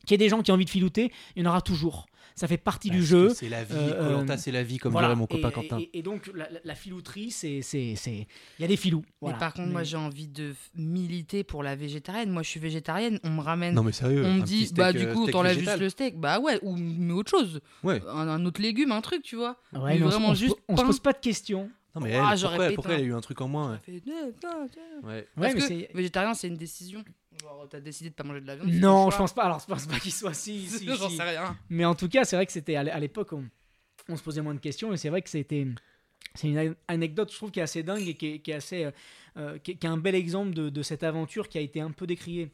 qu'il y ait des gens qui ont envie de filouter, il y en aura toujours. Ça fait partie du jeu. C'est la vie. Euh, Colanta, euh, c'est la vie, comme Voilà. dirait mon copain et, Quentin. et- et donc, la, la- filouterie, c'est. c'est- c'est- Il y a des filous. Mais voilà. par contre, moi, Mais- j'ai envie de militer pour la végétarienne. Moi, je suis végétarienne. On me ramène. Non mais sérieux. on me dit, steak, bah, du euh, coup, steak t'enlèves juste le steak. Bah ouais, ou mais autre chose. Ouais. Un, un autre légume, un truc, tu vois. Ouais, mais mais vraiment on juste on se pose pas de questions. Non mais Ah, elle, j'aurais pourquoi, pourquoi elle a eu un truc en moins ouais. Ouais, Parce mais que c'est- végétarien, c'est une décision. Genre, t'as décidé de pas manger de la viande. Non, je pense pas. Alors, je pense pas qu'il soit si. si, J'en sais rien. Mais en tout cas, c'est vrai que c'était à l'é- à l'époque, on, on se posait moins de questions. Et c'est vrai que c'était. C'est une a- anecdote, je trouve, qui est assez dingue et qui est, qui est assez. euh, euh, qui, est, qui est un bel exemple de, de cette aventure qui a été un peu décriée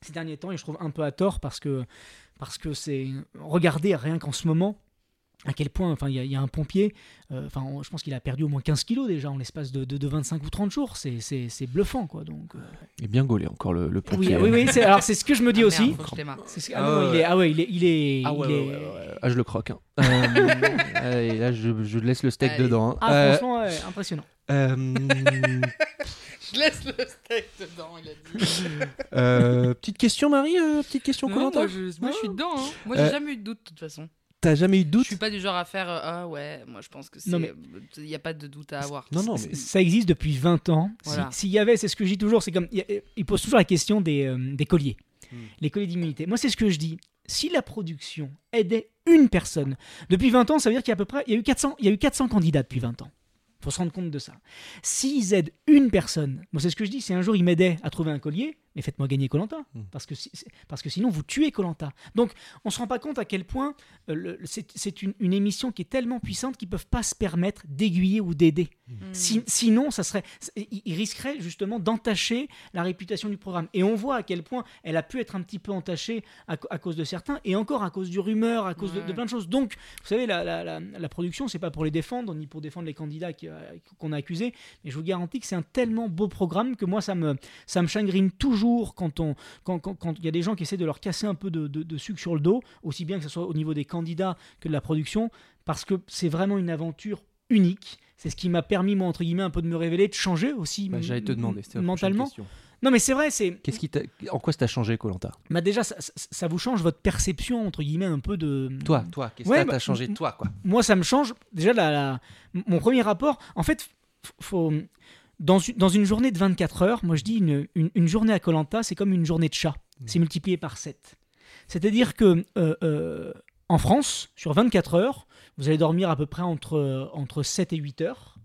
ces derniers temps. Et je trouve un peu à tort parce que. Parce que c'est. Regardez rien qu'en ce moment. À quel point, enfin, il y, a- il y a un pompier, euh, enfin, on- je pense qu'il a perdu au moins 15 kilos déjà en l'espace de, de, de 25 ou 30 jours. C'est- bluffant, quoi. Donc, euh, Il est bien gaulé encore le, pompier. oui, oui. c'est- Alors, c'est ce que je me dis Ah, aussi. merde, faut que je démarre. C'est ce- Ah ah, non, il est, ah ouais, il est, il est, Ah ouais, il ouais, est- ouais, ouais. Ah, je le croque. hein. Euh, allez, là, je, je laisse le steak Allez. dedans. hein. Ah, Euh, franchement, ouais, impressionnant. euh, Je laisse le steak dedans, il a dit. euh, petite question, Marie. euh, petite question Non, Koh-Lanta moi, je, moi, je suis dedans. Hein. Moi, j'ai Euh, jamais eu de doute, de toute façon. T'as jamais eu de Je doute suis pas du genre à faire euh, Ah ouais, moi, je pense que c'est. Non, mais- Il n'y a pas de doute à avoir. Non, non, mais Ça existe depuis 20 ans. Si- Voilà. S'il y avait, c'est ce que je dis toujours, c'est comme. il y a- Il pose toujours la question des, euh, des colliers. Hmm. Les colliers d'immunité. Moi, c'est ce que je dis. Si la production aidait une personne, depuis 20 ans, ça veut dire qu'il y a à peu près. Il y a eu 400, il y a eu 400 candidats depuis 20 ans. faut se rendre compte de ça. S'ils aident une personne, moi c'est ce que je dis, si un jour ils m'aidaient à trouver un collier, mais faites-moi gagner Colanta, Mm. parce, que si- parce que sinon vous tuez Colanta. Donc on se rend pas compte à quel point euh, c'est une, une émission qui est tellement puissante qu'ils peuvent pas se permettre d'aiguiller ou d'aider. Hmm. Si- sinon, ça serait, ils risqueraient justement d'entacher la réputation du programme. Et on voit à quel point elle a pu être un petit peu entachée à, cause de certains, et encore à cause du rumeur, à cause de- plein de choses. Donc, vous savez, la, la, la, la production, c'est pas pour les défendre, ni pour défendre les candidats euh, qu'on a accusés, mais je vous garantis que c'est un tellement beau programme que moi, ça me, ça me chagrine toujours quand on, quand, quand, quand il y a des gens qui essaient de leur casser un peu de, de, de sucre sur le dos, aussi bien que ce soit au niveau des candidats que de la production, parce que c'est vraiment une aventure unique. C'est ce qui m'a permis, moi, entre guillemets, un peu de me révéler, de changer aussi Bah, J'allais te demander. mentalement. Non, mais c'est vrai, c'est. Qu'est-ce qui En quoi ça t'a changé, Colanta? Bah déjà, ça, ça- ça vous change votre perception, entre guillemets, un peu de. Toi, toi, qu'est-ce Ouais, que bah, t'a changé, toi, quoi? Moi, ça me change. Déjà, la, la- mon premier rapport. En fait, faut. Dans une, dans une journée de 24 heures, moi je dis une, une, une journée à Colanta, c'est comme une journée de chat. C'est multiplié par 7. C'est-à-dire que euh, euh, en France, sur 24 heures, vous allez dormir à peu près entre, entre 7 et 8 heures.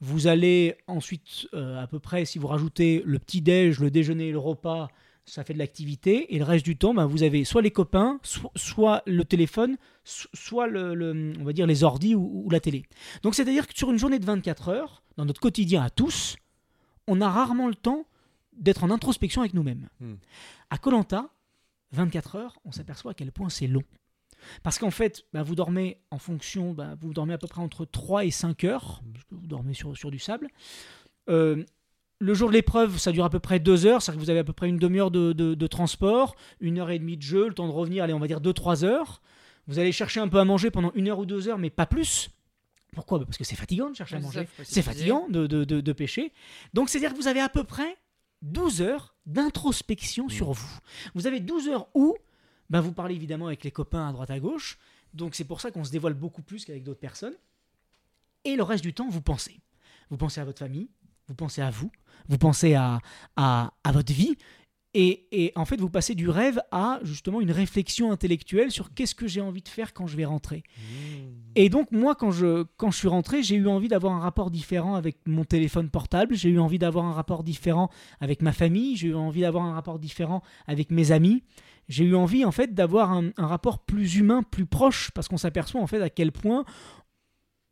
Vous allez ensuite, euh, à peu près, si vous rajoutez le petit-déj, le déjeuner et le repas, ça fait de l'activité. Et le reste du temps, ben, vous avez soit les copains, so- soit le téléphone, so- soit le, le- on va dire les ordis ou, ou la télé. Donc c'est-à-dire que sur une journée de 24 heures, dans notre quotidien à tous, on a rarement le temps d'être en introspection avec nous-mêmes. Hmm. À Colanta, 24 heures, on s'aperçoit à quel point c'est long. Parce qu'en fait, bah, vous dormez en fonction, bah, vous dormez à peu près entre 3 et 5 heures, parce que vous dormez sur, sur du sable. Euh, le jour de l'épreuve, ça dure à peu près 2 heures, c'est-à-dire que vous avez à peu près une demi-heure de, de- de transport, une heure et demie de jeu, le temps de revenir, allez, on va dire 2-3 heures. Vous allez chercher un peu à manger pendant une heure ou deux heures, mais pas plus. Pourquoi? Parce que c'est fatigant de chercher à manger. C'est fatigant de, de, de- de pêcher. Donc, c'est-à-dire que vous avez à peu près 12 heures d'introspection sur vous. Vous avez 12 heures où ben, vous parlez évidemment avec les copains à droite à gauche, Donc c'est pour ça qu'on se dévoile beaucoup plus qu'avec d'autres personnes. Et le reste du temps, vous pensez. Vous pensez à votre famille, vous pensez à vous, vous pensez à, à, à votre vie. Et, et en fait, vous passez du rêve à justement une réflexion intellectuelle sur qu'est-ce que j'ai envie de faire quand je vais rentrer. Et donc moi, quand je, quand je suis rentré, j'ai eu envie d'avoir un rapport différent avec mon téléphone portable, j'ai eu envie d'avoir un rapport différent avec ma famille, j'ai eu envie d'avoir un rapport différent avec mes amis. J'ai eu envie en fait d'avoir un, un rapport plus humain, plus proche, parce qu'on s'aperçoit en fait à quel point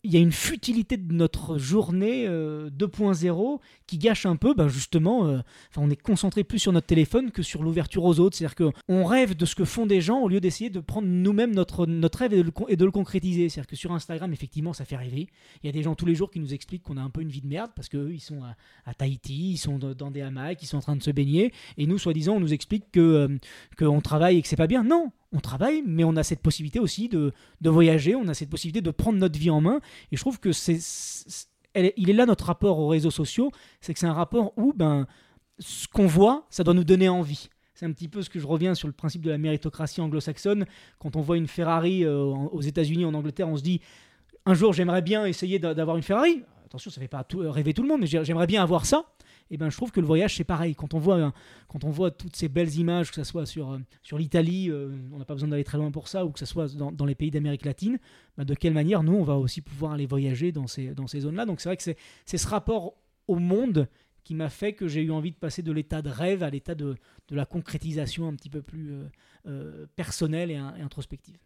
il y a une futilité de notre journée euh, 2.0 qui gâche un peu, bah, justement, euh, on est concentré plus sur notre téléphone que sur l'ouverture aux autres. C'est-à-dire qu'on rêve de ce que font des gens au lieu d'essayer de prendre nous-mêmes notre, notre rêve et de, le, de le concrétiser. C'est-à-dire que sur Instagram, effectivement, ça fait rêver. Il y a des gens tous les jours qui nous expliquent qu'on a un peu une vie de merde parce qu'eux, ils sont à, Tahiti, ils sont dans des hamacs, ils sont en train de se baigner. Et nous, soi-disant, on nous explique que euh, qu'on travaille et que c'est pas bien. Non, on travaille, mais on a cette possibilité aussi de, de voyager, on a cette possibilité de prendre notre vie en main. Et je trouve que c'est, il est là notre rapport aux réseaux sociaux, c'est que c'est un rapport où ben, ce qu'on voit, ça doit nous donner envie. C'est un petit peu ce que je reviens sur le principe de la méritocratie anglo-saxonne. Quand on voit une Ferrari euh, aux États-Unis, en Angleterre, on se dit un jour j'aimerais bien essayer d'a- d'avoir une Ferrari. Attention, ça ne fait pas tout- rêver tout le monde, mais j'ai- j'aimerais bien avoir ça. Et ben, je trouve que le voyage c'est pareil. Quand on voit, un- quand on voit toutes ces belles images, que ce soit sur, euh, sur l'Italie, euh, on n'a pas besoin d'aller très loin pour ça, ou que ce soit dans, dans les pays d'Amérique latine, ben, de quelle manière nous on va aussi pouvoir aller voyager dans ces, dans ces zones-là. Donc c'est vrai que c'est ce rapport au monde qui m'a fait que j'ai eu envie de passer de l'état de rêve à l'état de, de la concrétisation un petit peu plus euh, euh, personnelle et introspective.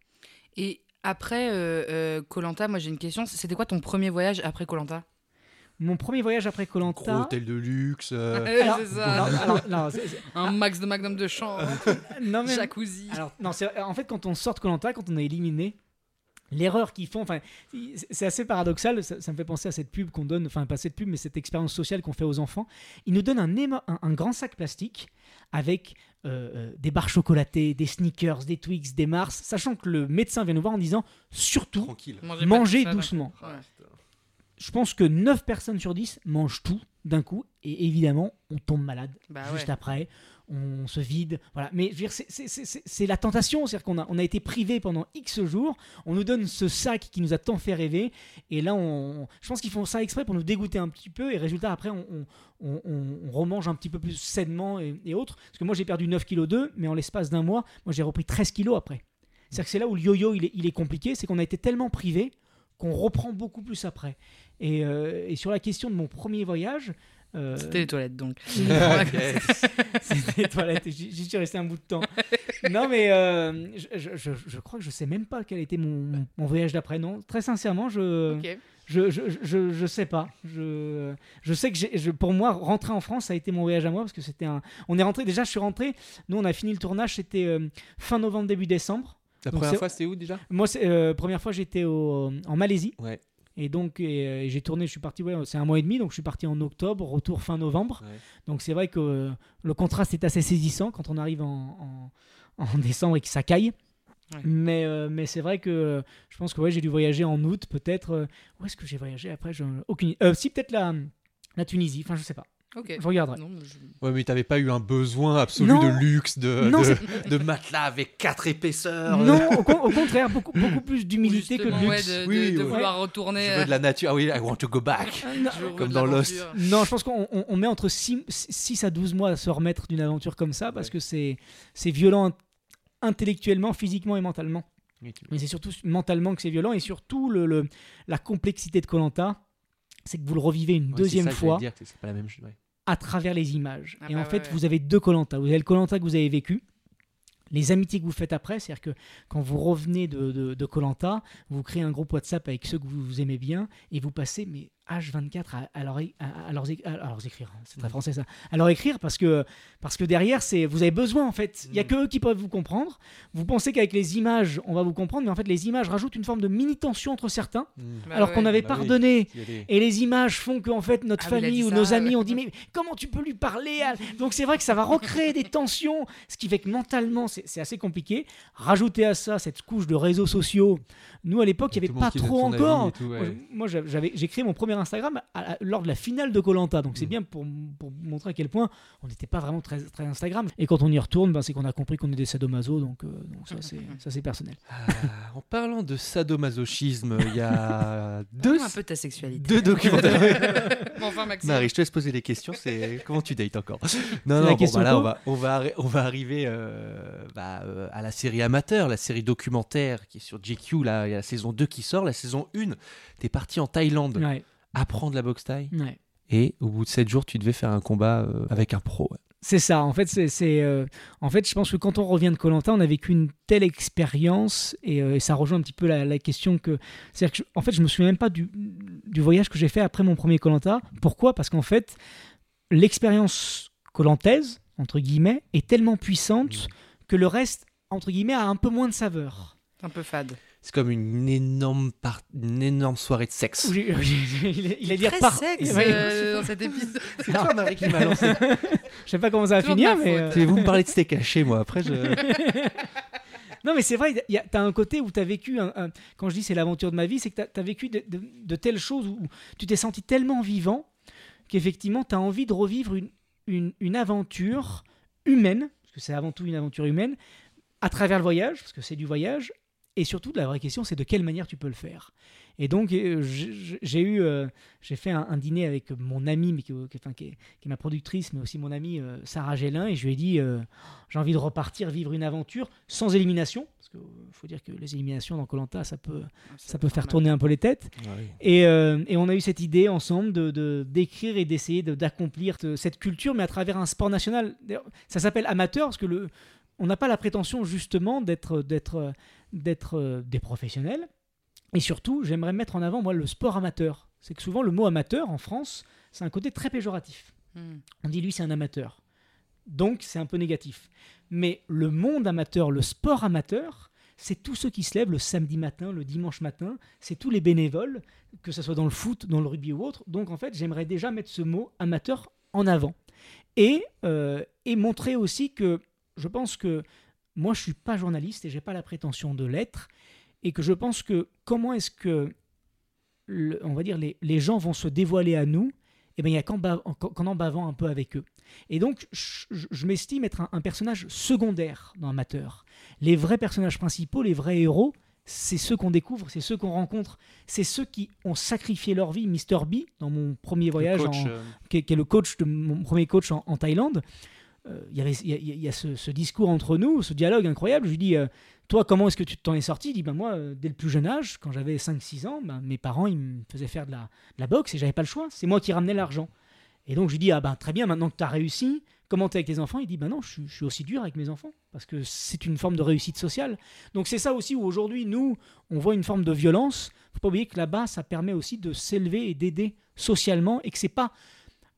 Et après Colanta, moi j'ai une question. C'était quoi ton premier voyage après Colanta Mon premier voyage après Gros Colanta. hôtel de luxe. euh, Alors, C'est ça. non, alors, non, c'est- c'est- Un max de magnum de champ, non, mais- jacuzzi. Alors, non, c'est- en fait, quand on sort de Colanta, quand on est éliminé, l'erreur qu'ils font, enfin, c'est- assez paradoxal. Ça, ça me fait penser à cette pub qu'on donne, enfin, pas cette pub, mais cette expérience sociale qu'on fait aux enfants. Ils nous donnent un, émo- un, un grand sac plastique avec euh, euh, des barres chocolatées, des sneakers, des Twix, des Mars, sachant que le médecin vient nous voir en disant surtout, Tranquille. Mangez doucement. Ouais. Je pense que 9 personnes sur 10 mangent tout d'un coup et évidemment, on tombe malade Bah juste ouais. après, on se vide. Voilà. Mais je veux dire, c'est- la tentation, c'est-à-dire qu'on a, on a été privé pendant X jours, on nous donne ce sac qui nous a tant fait rêver, et là, on, je pense qu'ils font ça exprès pour nous dégoûter un petit peu, et résultat, après, on, on, on- on- on remange un petit peu plus sainement et, et autres. Parce que moi, j'ai perdu 9 kg 2, mais en l'espace d'un mois, moi, j'ai repris 13 kg après. C'est-à-dire que c'est là où le yo-yo, il est, il est compliqué, c'est qu'on a été tellement privé qu'on reprend beaucoup plus après. Et, euh, et sur la question de mon premier voyage... euh, C'était les toilettes donc. c'était les toilettes. J'y j'y suis resté un bout de temps. Non, mais euh, je, je- je- je crois que je sais même pas quel était mon, mon voyage d'après. Non, très sincèrement, je, Ok. je, je, je, je sais pas. Je, je sais que je, pour moi, rentrer en France, ça a été mon voyage à moi parce que c'était un. On est rentré. Déjà, je suis rentré. Nous, on a fini le tournage. C'était euh, fin novembre, début décembre. La Donc première fois, c'était où déjà? Moi, euh, première fois, j'étais en Malaisie. Ouais. Et donc, et, euh, j'ai tourné, je suis parti, ouais, c'est un mois et demi, donc je suis parti en octobre, retour fin novembre. Ouais. Donc c'est vrai que euh, le contraste est assez saisissant quand on arrive en, en, en décembre et que ça caille. Ouais. Mais, euh, mais c'est vrai que euh, je pense que ouais, j'ai dû voyager en août, peut-être. euh, où est-ce que j'ai voyagé après? Je, aucune... euh, Si, peut-être la, la Tunisie, enfin je sais pas. Ok. Je regarderai. Non, mais je- Ouais, mais t'avais pas eu un besoin absolu Non. de luxe, de, Non, de, de matelas avec quatre épaisseurs. Non, au, con- au contraire, beaucoup, beaucoup plus d'humilité que de ouais, luxe. de, de- Oui, de ouais. vouloir retourner. Je veux de la nature. Ah oui, I want to go back. Ah, comme de dans l'aventure. Non, je pense qu'on on- on met entre 6, à 12 mois à se remettre d'une aventure comme ça parce Ouais. que c'est violent int- intellectuellement, physiquement et mentalement. Mais c'est surtout mentalement que c'est violent et surtout le, le- la complexité de Colanta, c'est que vous le revivez une Ouais, deuxième ça fois dire, pas la même chose. ouais. À travers les images. Ah et bah en fait, ouais, ouais. vous avez deux Colanta. Vous avez le Colanta que vous avez vécu, les amitiés que vous faites après, c'est-à-dire que quand vous revenez de de Colanta, vous créez un groupe WhatsApp avec ceux que vous, vous aimez bien et vous passez mais H24 à, à leur, à, à leurs, é- à- à leurs écrire, hein, c'est très Mhm. français ça, à leur écrire parce que, parce que derrière, c'est, vous avez besoin en fait. Il n'y a Mhm. que eux qui peuvent vous comprendre. Vous pensez qu'avec les images, on va vous comprendre, mais en fait, les images rajoutent une forme de mini-tension entre certains, Mm. Bah alors ouais. qu'on avait Bah oui. pardonné. Et les images font que en fait notre Ah famille ou ça, nos amis ouais. ont dit mais comment tu peux lui parler à- Donc c'est vrai que ça va recréer des tensions, ce qui fait que mentalement c'est c'est assez compliqué. Rajouter à ça cette couche de réseaux sociaux. Nous à l'époque il n'y Tout avait pas trop encore. et tout, ouais. Moi, je- Moi j'avais j'ai créé mon premier Instagram à- à- lors de la finale de Colanta. Donc c'est Mm. bien pour, pour montrer à quel point on n'était pas vraiment très, très Instagram. Et quand on y retourne, ben, c'est qu'on a compris qu'on est des sadomaso. Donc, euh, donc ça, c'est, ça, c'est personnel. Ah, en parlant de sadomasochisme, il y a deux, un peu ta sexualité. deux documentaires. Bon, enfin, Maxime. Marie, je te laisse poser des questions. C'est comment tu dates encore? Non, C'est non. la bon, question bah là, on va, on va, arri- on va arriver euh, bah, euh, à la série amateur, la série documentaire qui est sur GQ. Là, il y a la saison 2 qui sort. La saison 1, t'es parti en Thaïlande Ouais, apprendre la boxe ouais. Et au bout de 7 jours, tu devais faire un combat euh, avec un pro. ouais. C'est ça. En fait, c'est, c'est, euh, en fait, je pense que quand on revient de Colanta, on a vécu une telle expérience et, euh, et ça rejoint un petit peu la, la question que, c'est-à-dire que, je- en fait, je me souviens même pas du, du voyage que j'ai fait après mon premier Colanta. Pourquoi? Parce qu'en fait, l'expérience colantaise entre guillemets est tellement puissante que le reste entre guillemets a un peu moins de saveur. Un peu fade. C'est comme une énorme, par- une énorme soirée de sexe. Où j'ai- j'ai- il a- dit par- sexe euh, dans cet épisode. C'est toi, Marie, qui m'a lancé. Je sais pas comment ça va finir, ma mais euh, Vous me parlez de steak haché, moi. Après, je. Non, mais c'est vrai, il y a- t'as un côté où tu as vécu, un- un- quand je dis c'est l'aventure de ma vie, c'est que tu as, vécu de, de- de telles choses où tu t'es senti tellement vivant qu'effectivement tu as envie de revivre une, une, une aventure humaine, parce que c'est avant tout une aventure humaine, à travers le voyage, parce que c'est du voyage, et surtout la vraie question c'est de quelle manière tu peux le faire. Et donc euh, j'ai eu, euh, j'ai fait un, un dîner avec mon amie, mais qui, qui- enfin, qui est, qui est ma productrice, mais aussi mon amie euh, Sarah Gélin, et je lui ai dit euh, j'ai envie de repartir vivre une aventure sans élimination, parce qu'il faut dire que les éliminations dans Colanta ça peut, ça peut faire tourner un peu les têtes. Et, euh, et on a eu cette idée ensemble de de- d'écrire et d'essayer de- d'accomplir te- cette culture, mais à travers un sport national. Ça s'appelle amateur parce que le, on n'a pas la prétention justement d'être d'être d'être euh, des professionnels. Et surtout, j'aimerais mettre en avant moi le sport amateur. C'est que souvent le mot amateur en France, c'est un côté très péjoratif. Hmm. On dit lui c'est un amateur. Donc c'est un peu négatif. Mais le monde amateur, le sport amateur, c'est tous ceux qui se lèvent le samedi matin, le dimanche matin, c'est tous les bénévoles, que ce soit dans le foot, dans le rugby ou autre. Donc en fait, j'aimerais déjà mettre ce mot amateur en avant. Et, euh, et montrer aussi que je pense que moi je suis pas journaliste et j'ai pas la prétention de l'être. Et que je pense que comment est-ce que le- on va dire les, les gens vont se dévoiler à nous eh ben, il y a qu'en, en- qu'en en bavant un peu avec eux. Et donc, je, m'estime être un, un personnage secondaire dans Amateur. Les vrais personnages principaux, les vrais héros, c'est ceux qu'on découvre, c'est ceux qu'on rencontre, c'est ceux qui ont sacrifié leur vie. Mr. B, dans mon premier voyage, Coach, en- euh, qui, est, qui est le coach de mon premier coach en, en Thaïlande, il y avait- il y a, ce, discours entre nous, ce dialogue incroyable. Je lui dis, euh, toi, comment est-ce que tu t'en es sorti? Il dit, ben moi, euh, dès le plus jeune âge, quand j'avais 5-6 ans, ben, mes parents, ils me faisaient faire de la, boxe et j'avais pas le choix. C'est moi qui ramenais l'argent. Et donc, je lui dis, ah ben très bien, maintenant que tu as réussi, comment t'es avec tes enfants? Il dit, ben non, je, je suis aussi dur avec mes enfants, parce que c'est une forme de réussite sociale. Donc c'est ça aussi où aujourd'hui, nous, on voit une forme de violence. faut pas oublier que là-bas, ça permet aussi de s'élever et d'aider socialement, et que c'est pas...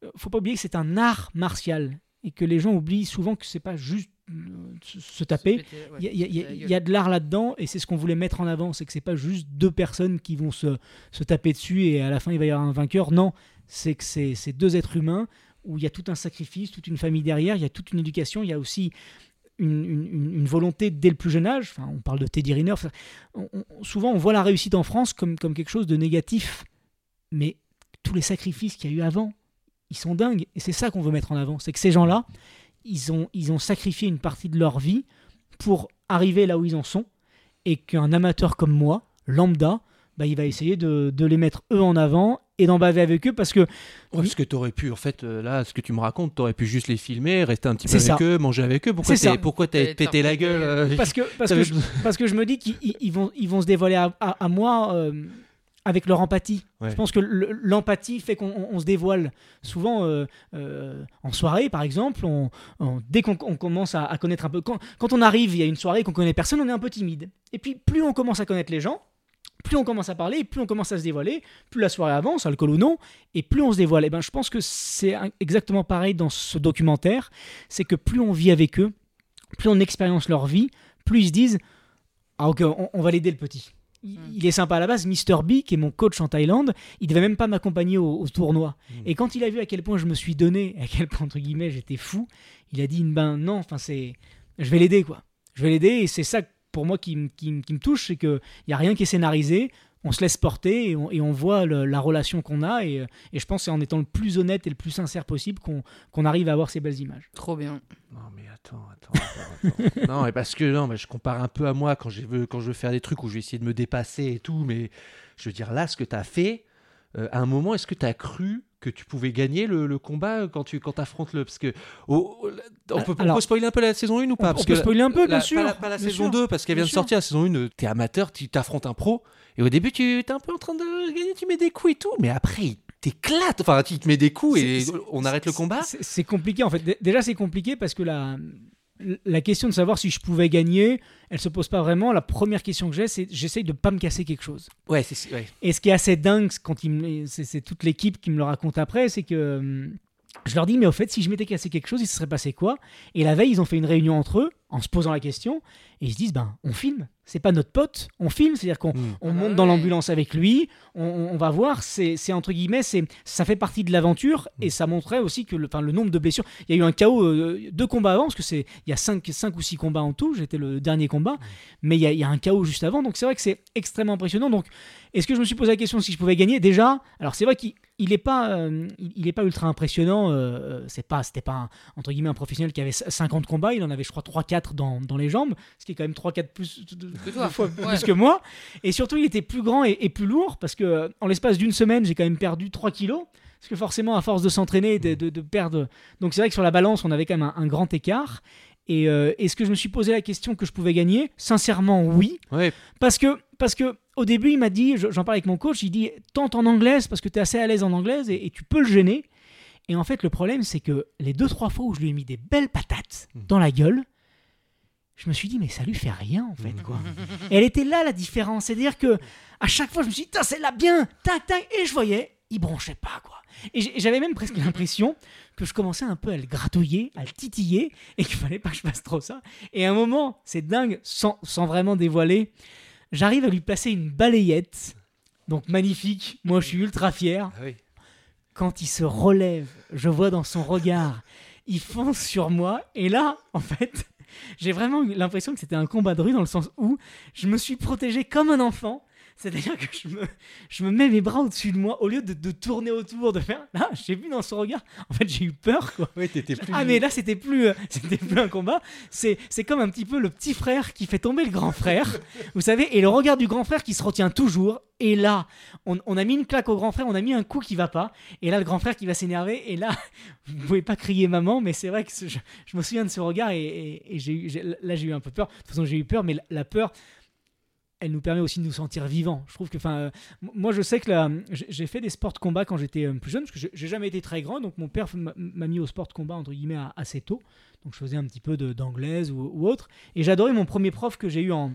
euh, faut pas oublier que c'est un art martial, et que les gens oublient souvent que c'est pas juste euh, se- taper. Il y, a- y y y de l'art là-dedans et c'est ce qu'on voulait mettre en avant, c'est que c'est pas juste deux personnes qui vont se, se taper dessus et à la fin il va y avoir un vainqueur. Non, c'est que c'est deux êtres humains où il y a tout un sacrifice, toute une famille derrière, il y a toute une éducation, il y a aussi une, une- volonté dès le plus jeune âge. Enfin, on parle de Teddy Riner. enfin, on- on- souvent on voit la réussite en France comme, comme quelque chose de négatif, mais tous les sacrifices qu'il y a eu avant, ils sont dingues et c'est ça qu'on veut mettre en avant. C'est que ces gens-là, ils ont, ils ont sacrifié une partie de leur vie pour arriver là où ils en sont et qu'un amateur comme moi, lambda, bah, il va essayer de, de les mettre eux en avant et d'en baver avec eux parce que Ouais, parce que t'aurais pu, en fait, euh, là, ce que tu me racontes, t'aurais pu juste les filmer, rester un petit peu avec ça. eux, manger avec eux. Pourquoi t'es- pourquoi t'as pété la gueule euh, parce que parce que je, parce que je me dis qu'ils ils- ils vont ils vont se dévoiler à, à- à moi euh, avec leur empathie. Ouais. Je pense que le- l'empathie fait qu'on on- on se dévoile souvent euh, euh, en soirée par exemple. On, on- dès qu'on on commence à, à connaître un peu quand, quand on arrive, il y a une soirée qu'on connaît personne, on est un peu timide. Et puis plus on commence à connaître les gens, plus on commence à parler, plus on commence à se dévoiler, plus la soirée avance, alcool ou non, et plus on se dévoile. Et ben, je pense que c'est exactement pareil dans ce documentaire, c'est que plus on vit avec eux, plus on expérience leur vie, plus ils se disent ah ok, on, on va l'aider le petit. Il, Mm. il est sympa à la base, Mr. B, qui est mon coach en Thaïlande, il devait même pas m'accompagner au, au tournoi. Mm. Et quand il a vu à quel point je me suis donné, à quel point entre guillemets j'étais fou, il a dit ben non, enfin c'est, je vais l'aider quoi. Je vais l'aider et c'est ça pour moi qui, me- qui qui me touche, c'est que il y a rien qui est scénarisé. On se laisse porter et on, et on voit le- la relation qu'on a. Et, et je pense que c'est en étant le plus honnête et le plus sincère possible qu'on arrive à avoir ces belles images. Trop bien. Non mais attends, attends, attends, attends. non mais parce que non, mais je compare un peu à moi quand je veux quand je veux faire des trucs où je vais essayer de me dépasser et tout, mais je veux dire là ce que tu as fait, euh, à un moment est-ce que tu as cru que tu pouvais gagner le, le combat quand tu quand affrontes le parce que oh, on peut, on Alors- peut spoiler un peu la saison 1 ou pas? on parce peut que spoiler un peu, bien sûr. Pas la, pas la bien saison sûr. 2 parce qu'elle vient de sortir la saison 1 t'es amateur, tu t'affrontes un pro et au début tu es un peu en train de gagner, tu mets des coups et tout, mais après il t'éclate, enfin il te met des coups et on arrête le combat. c'est- compliqué en fait. Dé- Déjà, c'est compliqué parce que la, la question de savoir si je pouvais gagner, elle se pose pas vraiment. La première question que j'ai, c'est j'essaye de pas me casser quelque chose. Ouais, c'est ouais. Et ce qui est assez dingue, c'est quand c'est toute l'équipe qui me le raconte après, c'est que je leur dis, mais au fait, si je m'étais cassé quelque chose, il se serait passé quoi? Et la veille, ils ont fait une réunion entre eux, en se posant la question, et ils se disent, ben, on filme. C'est pas notre pote, on filme, c'est-à-dire qu'on Mm. on Ah bah monte dans l'ambulance avec lui, on, va voir, c'est c'est entre guillemets, c'est ça fait partie de l'aventure, et ça montrait aussi que le, enfin, le nombre de blessures, il y a eu un chaos, euh, deux combats avant, parce que c'est il y a cinq, cinq ou six combats en tout, j'étais le dernier combat, mais il y, a, il y a un chaos juste avant, donc c'est vrai que c'est extrêmement impressionnant. Donc est-ce que je me suis posé la question si je pouvais gagner? Déjà, alors c'est vrai qu'il il est pas, euh, il, est pas ultra impressionnant. euh, euh, c'est pas, c'était pas un, entre guillemets un professionnel qui avait 50 combats. Il en avait, je crois, 3-4 dans, dans les jambes, ce qui est quand même 3-4 plus de, toi. fois Ouais. plus que moi. Et surtout, il était plus grand et, et plus lourd parce que en l'espace d'une semaine, j'ai quand même perdu 3 kilos. Parce que forcément, à force de s'entraîner, et de, de- de perdre. Donc c'est vrai que sur la balance, on avait quand même un, un grand écart. Et euh, est-ce que je me suis posé la question que je pouvais gagner? Sincèrement, oui. Ouais, Parce que, parce que au début, il m'a dit, je- j'en parlais avec mon coach, il dit tente en anglaise parce que tu es assez à l'aise en anglaise et, et tu peux le gêner. Et en fait, le problème, c'est que les deux, trois fois où je lui ai mis des belles patates Mhm. dans la gueule, je me suis dit, mais ça lui fait rien en fait. quoi. Et elle était là la différence. C'est-à-dire que à chaque fois, je me suis dit, Tain, c'est là bien, tac, tac, et je voyais, il bronchait pas quoi. Et j'avais même presque l'impression que je commençais un peu à le gratouiller, à le titiller, et qu'il fallait pas que je fasse trop ça. Et à un moment, c'est dingue, sans, sans vraiment dévoiler, j'arrive à lui placer une balayette. Donc magnifique, moi je suis ultra fier. Ah oui. Quand il se relève, je vois dans son regard, il fonce sur moi. Et là, en fait, j'ai vraiment eu l'impression que c'était un combat de rue dans le sens où je me suis protégé comme un enfant. C'est-à-dire que je me, je me mets mes bras au-dessus de moi au lieu de, de tourner autour, de faire. Là, j'ai vu dans son regard. En fait, j'ai eu peur, quoi. Ouais, t'étais plus. Ah mais là c'était plus euh, c'était plus un combat, c'est c'est comme un petit peu le petit frère qui fait tomber le grand frère, vous savez, et le regard du grand frère qui se retient toujours. Et là, on, on a mis une claque au grand frère, on a mis un coup qui va pas, et là le grand frère qui va s'énerver, et là vous pouvez pas crier maman, mais c'est vrai que je, je me souviens de ce regard et, et- et j'ai là j'ai eu un peu peur. De toute façon j'ai eu peur, mais la, la peur elle nous permet aussi de nous sentir vivants. Je trouve que, enfin, euh, moi, je sais que là, j'ai fait des sports de combat quand j'étais euh, plus jeune, parce que j'ai- jamais été très grand, donc mon père m'a mis au sport de combat entre guillemets assez tôt. Donc je faisais un petit peu d'anglaise ou, ou autre, et j'adorais mon premier prof que j'ai eu en,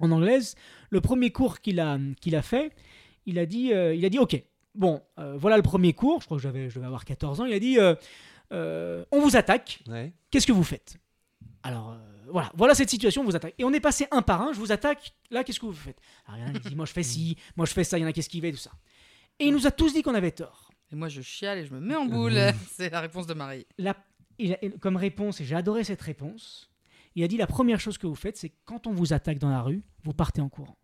en anglaise. Le premier cours qu'il a qu'il a fait, il a dit, euh, il a dit, ok, bon, euh, voilà le premier cours. Je crois que j'avais, je devais avoir 14 ans. Il a dit, on vous attaque. Ouais. Qu'est-ce que vous faites? Alors voilà, voilà cette situation, on vous attaque. Et on est passé un par un, je vous attaque, là qu'est-ce que vous faites Alors il y en a qui dit, moi je fais ci, moi je fais ça, il y en a qui esquivent et tout ça. Et il nous a tous dit qu'on avait tort. Et moi, je chiale et je me mets en boule. C'est la réponse de Marie. La- il a- comme réponse, et j'ai adoré cette réponse, il a dit la première chose que vous faites, c'est quand on vous attaque dans la rue, vous partez en courant.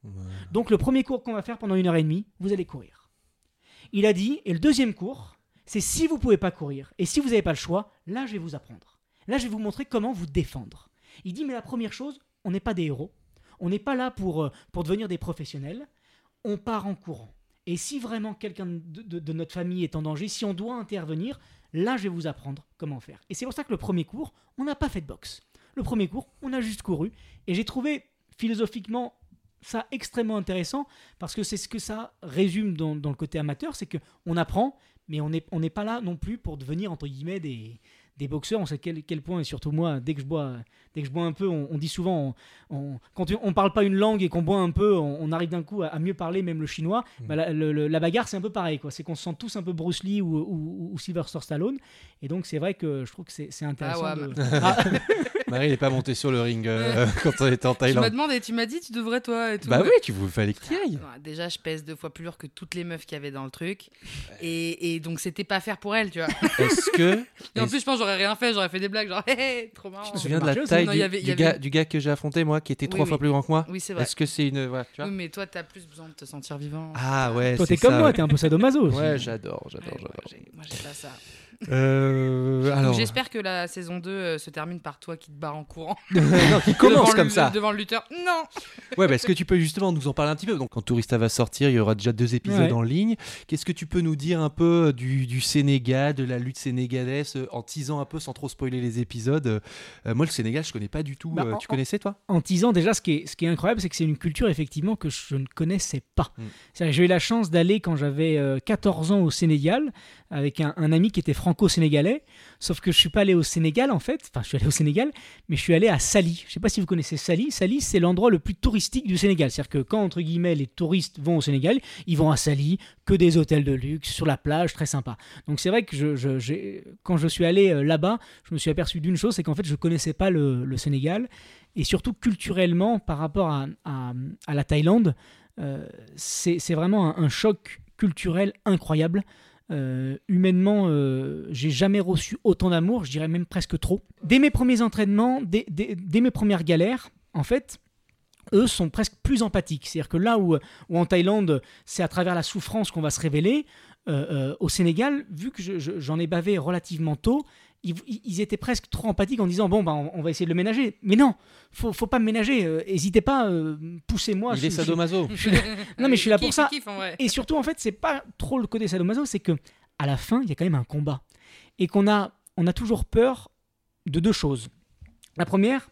Donc le premier cours qu'on va faire pendant une heure et demie, vous allez courir. Il a dit, et le deuxième cours, c'est si vous pouvez pas courir, et si vous n'avez pas le choix, là je vais vous apprendre. Là je vais vous montrer comment vous défendre. Il dit, mais la première chose, on n'est pas des héros. On n'est pas là pour, euh, pour devenir des professionnels. On part en courant. Et si vraiment quelqu'un de, notre famille est en danger, si on doit intervenir, là je vais vous apprendre comment faire. Et c'est pour ça que le premier cours, on n'a pas fait de boxe. Le premier cours, on a juste couru. Et j'ai trouvé philosophiquement ça extrêmement intéressant parce que c'est ce que ça résume dans, le côté amateur, c'est que on apprend, mais on n'est on pas là non plus pour devenir entre guillemets des, des boxeurs. On sait quel, quel point, et surtout moi, dès que je bois, dès que je bois un peu, on, on dit souvent, on, on- quand on ne parle pas une langue et qu'on boit un peu, on, on arrive d'un coup à, à mieux parler, même le chinois. Bah, la, le- le- la bagarre, c'est un peu pareil, quoi. C'est qu'on se sent tous un peu Bruce Lee ou, ou, ou Sylvester Stallone, et donc c'est vrai que je trouve que c'est c'est intéressant. Ah ouais, de- Ah, Marie n'est pas montée sur le ring euh, quand on était en Tu m'as Thaïlande. demandé, tu m'as dit, tu devrais toi et tout. Bah oui, tu vous fallait que tu ailles. Ouais, Déjà, je pèse deux fois plus lourd que toutes les meufs qu'il y avait dans le truc. Et, et donc, c'était pas faire pour elle, tu vois. Est-ce que Et en plus, je pense que j'aurais j'aurais rien fait, j'aurais fait des blagues, genre, hé, hé, trop marrant. Tu te Ça souviens de la taille Non, du, il y avait- du gars, du gars que j'ai affronté, moi, qui était trois oui. fois plus grand que moi Oui, c'est vrai. Est-ce que c'est une. Voilà, tu vois Oui, mais toi, t'as plus besoin de te sentir vivant. Ah ouais, Toi, c'est t'es comme moi, t'es un peu sadomaso aussi. Ouais, j'adore, j'adore, j'adore. Moi, j'ai pas ça. Euh, alors, J'espère que la saison 2 euh, se termine par toi qui te barres en courant. non, qui commence comme ça. Devant le lutteur. Non Ouais, bah, est-ce que tu peux justement nous en parler un petit peu? Donc, quand Tourista va sortir, il y aura déjà deux épisodes Ouais. en ligne. Qu'est-ce que tu peux nous dire un peu du, du Sénégal, de la lutte sénégalaise, euh, en teasant un peu sans trop spoiler les épisodes Euh, Moi, le Sénégal, je connais pas du tout. Bah, Euh, en- tu connaissais, toi? en teasant déjà ce qui est, ce qui est incroyable c'est que c'est une culture effectivement que je ne connaissais pas Mm. C'est-à-dire que j'ai eu la chance d'aller quand j'avais euh, 14 ans au Sénégal avec un, ami qui était franco-sénégalais. Sauf que je suis pas allé au Sénégal en fait. Enfin je suis allé au Sénégal mais je suis allé à Sali je sais pas si vous connaissez Sali Sali c'est l'endroit le plus touristique du Sénégal. C'est-à-dire que quand entre guillemets les touristes vont au Sénégal ils vont à Sali que des hôtels de luxe sur la plage très sympa. Donc c'est vrai que quand je suis allé euh, là-bas je me suis aperçu d'une chose c'est qu'en fait je connaissais pas le, Sénégal. Et surtout culturellement par rapport à, la Thaïlande, euh, c'est vraiment un choc culturel incroyable. Euh, humainement, euh, j'ai jamais reçu autant d'amour, je dirais même presque trop. Dès mes premiers entraînements, dès, mes premières galères, en fait, eux sont presque plus empathiques. C'est-à-dire que là où, où en Thaïlande, c'est à travers la souffrance qu'on va se révéler, euh, au Sénégal, vu que je- je- j'en ai bavé relativement tôt, ils, ils étaient presque trop empathiques en disant bon bah on, on va essayer de le ménager. Mais non, faut, faut pas me ménager. euh, Hésitez pas, euh, poussez-moi. Il je- est je- sadomaso. Non, mais je suis là pour ça. kiffe, et surtout, en fait, c'est pas trop le côté sadomaso, c'est que à la fin, il y a quand même un combat. Et qu'on a, on a toujours peur de deux choses. La première,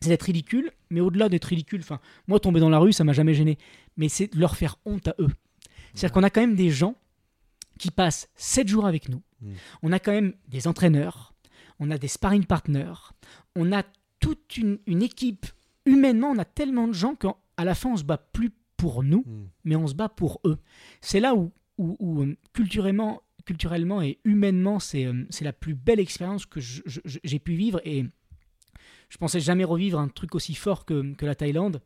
c'est d'être ridicule, mais au-delà d'être ridicule, enfin, moi, tomber dans la rue, ça m'a jamais gêné. Mais c'est de leur faire honte à eux. C'est-à-dire qu'on a quand même des gens qui passent 7 jours avec nous. Mm. On a quand même des entraîneurs, on a des sparring partners, on a toute une, une équipe. Humainement, on a tellement de gens qu'à la fin, on se bat plus pour nous, Hmm. mais on se bat pour eux. C'est là où, où, où, euh, culturellement, culturellement et humainement, c'est euh, c'est la plus belle expérience que j'ai pu vivre. Et je pensais jamais revivre un truc aussi fort que, que la Thaïlande.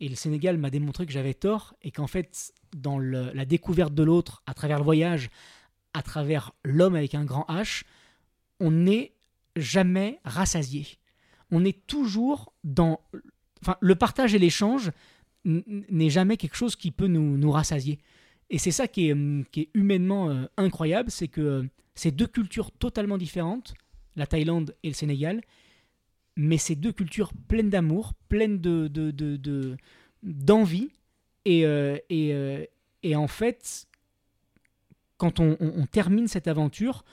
Et le Sénégal m'a démontré que j'avais tort et qu'en fait, dans le- la découverte de l'autre, à travers le voyage, à travers l'homme avec un grand H, on n'est jamais rassasié. On est toujours dans... Enfin, le partage et l'échange n'est jamais quelque chose qui peut nous, nous rassasier. Et c'est ça qui est, hum, qui est humainement euh, incroyable, c'est que euh, c'est deux cultures totalement différentes, la Thaïlande et le Sénégal, mais c'est deux cultures pleines d'amour, pleines de, de, de- de- d'envie. Et, euh, et, et en fait, quand on, termine cette aventure,